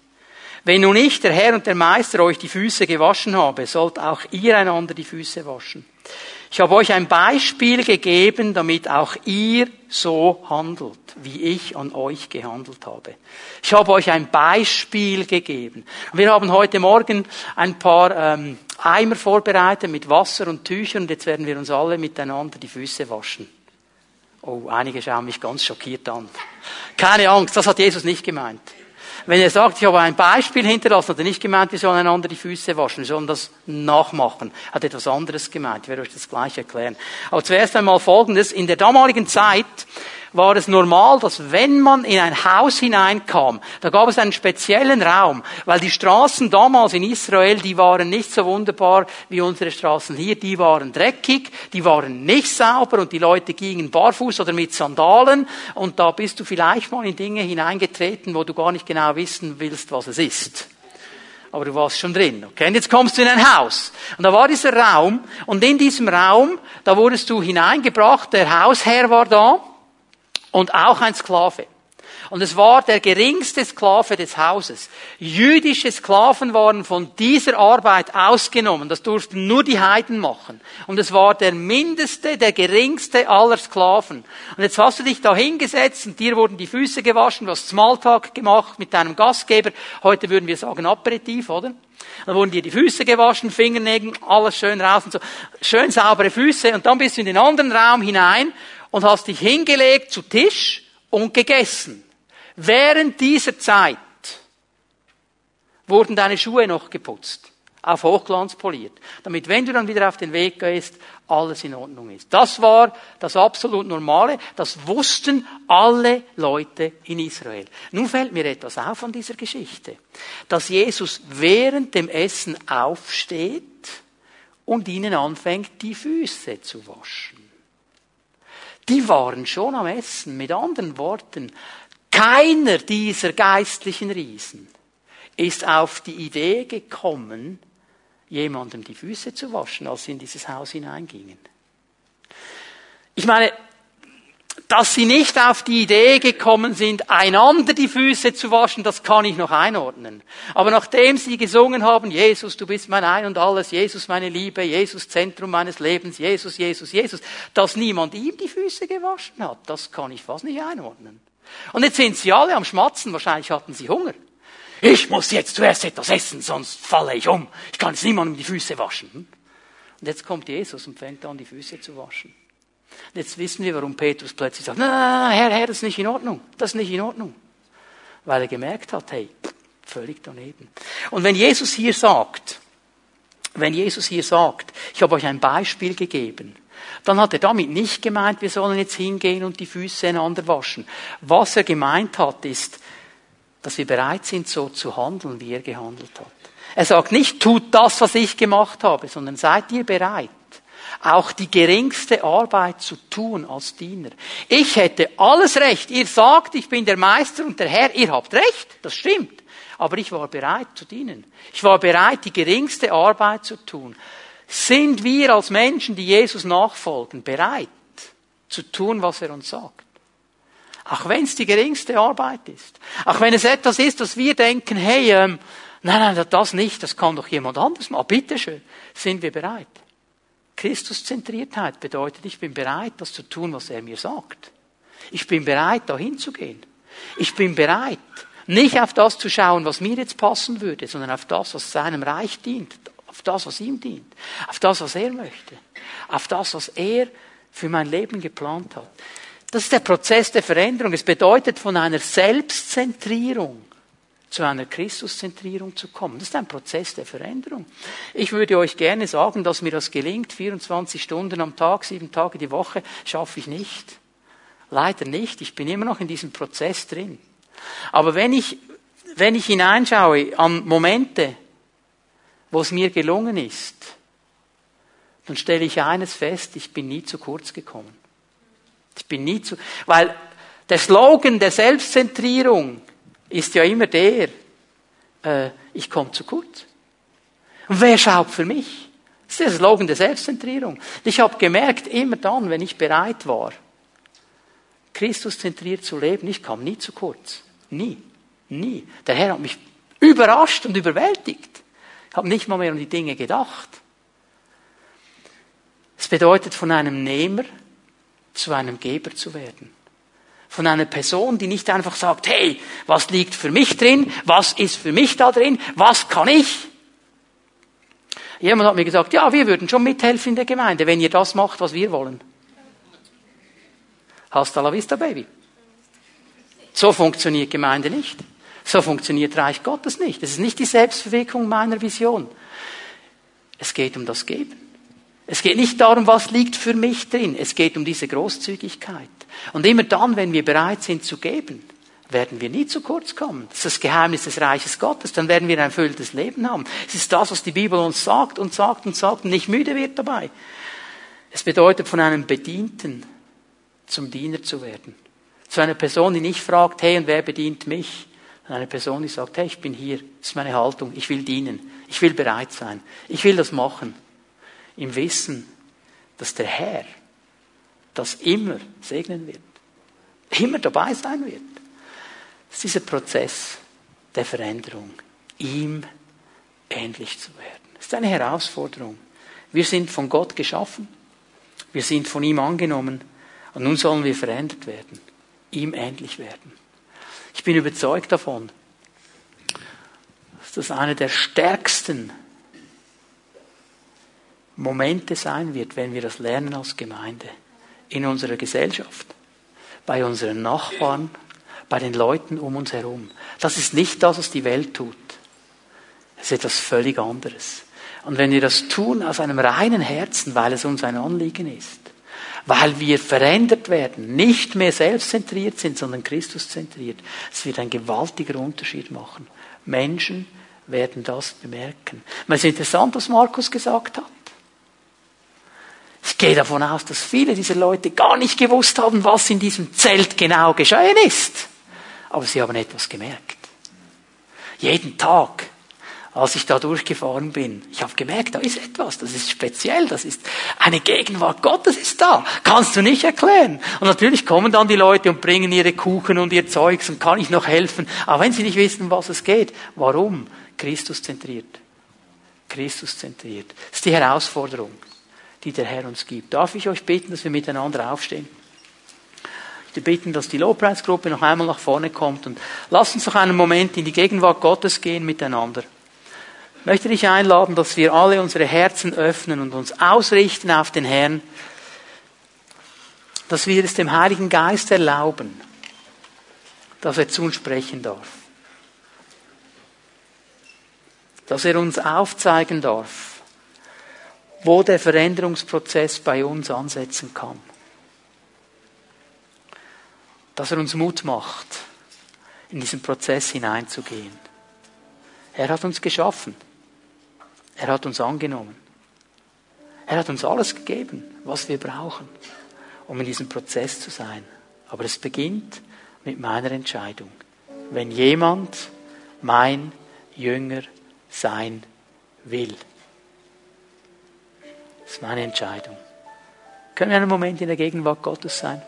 Wenn nun ich, der Herr und der Meister, euch die Füße gewaschen habe, sollt auch ihr einander die Füße waschen. Ich habe euch ein Beispiel gegeben, damit auch ihr so handelt, wie ich an euch gehandelt habe. Ich habe euch ein Beispiel gegeben. Wir haben heute Morgen ein paar ähm, Eimer vorbereitet mit Wasser und Tüchern und jetzt werden wir uns alle miteinander die Füße waschen. Oh, einige schauen mich ganz schockiert an. Keine Angst, das hat Jesus nicht gemeint. Wenn er sagt, ich habe ein Beispiel hinterlassen, hat er nicht gemeint, wir sollen einander die Füße waschen, wir sollen das nachmachen. Hat etwas anderes gemeint. Ich werde euch das gleich erklären. Aber zuerst einmal Folgendes. In der damaligen Zeit war es normal, dass wenn man in ein Haus hineinkam, da gab es einen speziellen Raum, weil die Straßen damals in Israel, die waren nicht so wunderbar wie unsere Straßen hier, die waren dreckig, die waren nicht sauber und die Leute gingen barfuß oder mit Sandalen und da bist du vielleicht mal in Dinge hineingetreten, wo du gar nicht genau wissen willst, was es ist aber du warst schon drin. Okay? Und jetzt kommst du in ein Haus. Und da war dieser Raum. Und in diesem Raum, da wurdest du hineingebracht. Der Hausherr war da und auch ein Sklave. Und es war der geringste Sklave des Hauses. Jüdische Sklaven waren von dieser Arbeit ausgenommen. Das durften nur die Heiden machen. Und es war der mindeste, der geringste aller Sklaven. Und jetzt hast du dich da hingesetzt und dir wurden die Füße gewaschen, du hast Smalltalk gemacht mit deinem Gastgeber. Heute würden wir sagen Aperitif, oder? Dann wurden dir die Füße gewaschen, Fingernägel, alles schön raus und so. Schön saubere Füße. Und dann bist du in den anderen Raum hinein und hast dich hingelegt zu Tisch und gegessen. Während dieser Zeit wurden deine Schuhe noch geputzt. auf Hochglanz poliert. Damit, wenn du dann wieder auf den Weg gehst, alles in Ordnung ist. Das war das absolut Normale. Das wussten alle Leute in Israel. Nun fällt mir etwas auf an dieser Geschichte. Dass Jesus während dem Essen aufsteht und ihnen anfängt, die Füße zu waschen. Die waren schon am Essen. Mit anderen Worten, keiner dieser geistlichen Riesen ist auf die Idee gekommen, jemandem die Füße zu waschen, als sie in dieses Haus hineingingen. Ich meine, dass sie nicht auf die Idee gekommen sind, einander die Füße zu waschen, das kann ich noch einordnen. Aber nachdem sie gesungen haben, Jesus, du bist mein Ein und alles, Jesus meine Liebe, Jesus Zentrum meines Lebens, Jesus, Jesus, Jesus, dass niemand ihm die Füße gewaschen hat, das kann ich fast nicht einordnen. Und jetzt sind sie alle am Schmatzen, wahrscheinlich hatten sie Hunger. Ich muss jetzt zuerst etwas essen, sonst falle ich um. Ich kann jetzt niemandem die Füße waschen. Und jetzt kommt Jesus und fängt an, die Füße zu waschen. Und jetzt wissen wir, warum Petrus plötzlich sagt, nein, Herr, Herr, das ist nicht in Ordnung. Das ist nicht in Ordnung. Weil er gemerkt hat, hey, völlig daneben. Und wenn Jesus hier sagt, wenn Jesus hier sagt, ich habe euch ein Beispiel gegeben, dann hat er damit nicht gemeint, wir sollen jetzt hingehen und die Füße einander waschen. Was er gemeint hat, ist, dass wir bereit sind, so zu handeln, wie er gehandelt hat. Er sagt nicht, tut das, was ich gemacht habe, sondern seid ihr bereit, auch die geringste Arbeit zu tun als Diener. Ich hätte alles Recht. Ihr sagt, ich bin der Meister und der Herr. Ihr habt Recht. Das stimmt. Aber ich war bereit zu dienen. Ich war bereit, die geringste Arbeit zu tun. Sind wir als Menschen, die Jesus nachfolgen, bereit zu tun, was er uns sagt? Auch wenn es die geringste Arbeit ist. Auch wenn es etwas ist, dass wir denken, hey, ähm, nein, nein, das nicht, das kann doch jemand anders machen. Bitteschön, sind wir bereit. Christuszentriertheit bedeutet, ich bin bereit, das zu tun, was er mir sagt. Ich bin bereit, dahin zu gehen. Ich bin bereit, nicht auf das zu schauen, was mir jetzt passen würde, sondern auf das, was seinem Reich dient, auf das, was ihm dient, auf das, was er möchte, auf das, was er für mein Leben geplant hat. Das ist der Prozess der Veränderung. Es bedeutet, von einer Selbstzentrierung zu einer Christuszentrierung zu kommen. Das ist ein Prozess der Veränderung. Ich würde euch gerne sagen, dass mir das gelingt. 24 Stunden am Tag, sieben Tage die Woche schaffe ich nicht. Leider nicht. Ich bin immer noch in diesem Prozess drin. Aber wenn ich, wenn ich hineinschaue an Momente, wo es mir gelungen ist, dann stelle ich eines fest, ich bin nie zu kurz gekommen. Ich bin nie zu, weil der Slogan der Selbstzentrierung ist ja immer der, äh, ich komme zu kurz. Und wer schaut für mich? Das ist der Slogan der Selbstzentrierung. Ich habe gemerkt, immer dann, wenn ich bereit war, Christus zentriert zu leben, ich kam nie zu kurz. Nie. Nie. Der Herr hat mich überrascht und überwältigt. Ich habe nicht mal mehr um die Dinge gedacht. Es bedeutet von einem Nehmer zu einem Geber zu werden. Von einer Person, die nicht einfach sagt, hey, was liegt für mich drin? Was ist für mich da drin? Was kann ich? Jemand hat mir gesagt, ja, wir würden schon mithelfen in der Gemeinde, wenn ihr das macht, was wir wollen. Hasta la vista, Baby. So funktioniert Gemeinde nicht. So funktioniert Reich Gottes nicht. Es ist nicht die Selbstverwirkung meiner Vision. Es geht um das Geben. Es geht nicht darum, was liegt für mich drin. Es geht um diese Großzügigkeit. Und immer dann, wenn wir bereit sind zu geben, werden wir nie zu kurz kommen. Das ist das Geheimnis des Reiches Gottes. Dann werden wir ein erfülltes Leben haben. Es ist das, was die Bibel uns sagt und sagt und sagt und nicht müde wird dabei. Es bedeutet, von einem Bedienten zum Diener zu werden. Zu einer Person, die nicht fragt, hey, und wer bedient mich? Eine Person, die sagt, hey, ich bin hier, das ist meine Haltung, ich will dienen, ich will bereit sein, ich will das machen im Wissen, dass der Herr das immer segnen wird, immer dabei sein wird. Das ist dieser Prozess der Veränderung, ihm ähnlich zu werden. Das ist eine Herausforderung. Wir sind von Gott geschaffen, wir sind von ihm angenommen und nun sollen wir verändert werden, ihm ähnlich werden. Ich bin überzeugt davon, dass das eine der stärksten Momente sein wird, wenn wir das lernen als Gemeinde. In unserer Gesellschaft, bei unseren Nachbarn, bei den Leuten um uns herum. Das ist nicht das, was die Welt tut. Es ist etwas völlig anderes. Und wenn wir das tun aus einem reinen Herzen, weil es uns ein Anliegen ist, weil wir verändert werden, nicht mehr selbstzentriert sind, sondern Christuszentriert, es wird ein gewaltiger Unterschied machen. Menschen werden das bemerken. Es ist interessant, was Markus gesagt hat. Ich gehe davon aus, dass viele dieser Leute gar nicht gewusst haben, was in diesem Zelt genau geschehen ist. Aber sie haben etwas gemerkt. Jeden Tag, als ich da durchgefahren bin, ich habe gemerkt, da ist etwas, das ist speziell, das ist eine Gegenwart Gottes ist da. Kannst du nicht erklären. Und natürlich kommen dann die Leute und bringen ihre Kuchen und ihr Zeugs und kann ich noch helfen. Aber wenn sie nicht wissen, was es geht, warum? Christus zentriert. Christus zentriert. Das ist die Herausforderung die der Herr uns gibt. Darf ich euch bitten, dass wir miteinander aufstehen? Ich bitten, dass die Lobpreisgruppe noch einmal nach vorne kommt und lasst uns noch einen Moment in die Gegenwart Gottes gehen miteinander. Ich möchte dich einladen, dass wir alle unsere Herzen öffnen und uns ausrichten auf den Herrn, dass wir es dem Heiligen Geist erlauben, dass er zu uns sprechen darf. Dass er uns aufzeigen darf, wo der Veränderungsprozess bei uns ansetzen kann. Dass er uns Mut macht, in diesen Prozess hineinzugehen. Er hat uns geschaffen. Er hat uns angenommen. Er hat uns alles gegeben, was wir brauchen, um in diesem Prozess zu sein. Aber es beginnt mit meiner Entscheidung. Wenn jemand mein Jünger sein will. Das ist meine Entscheidung. Können wir einen Moment in der Gegenwart Gottes sein?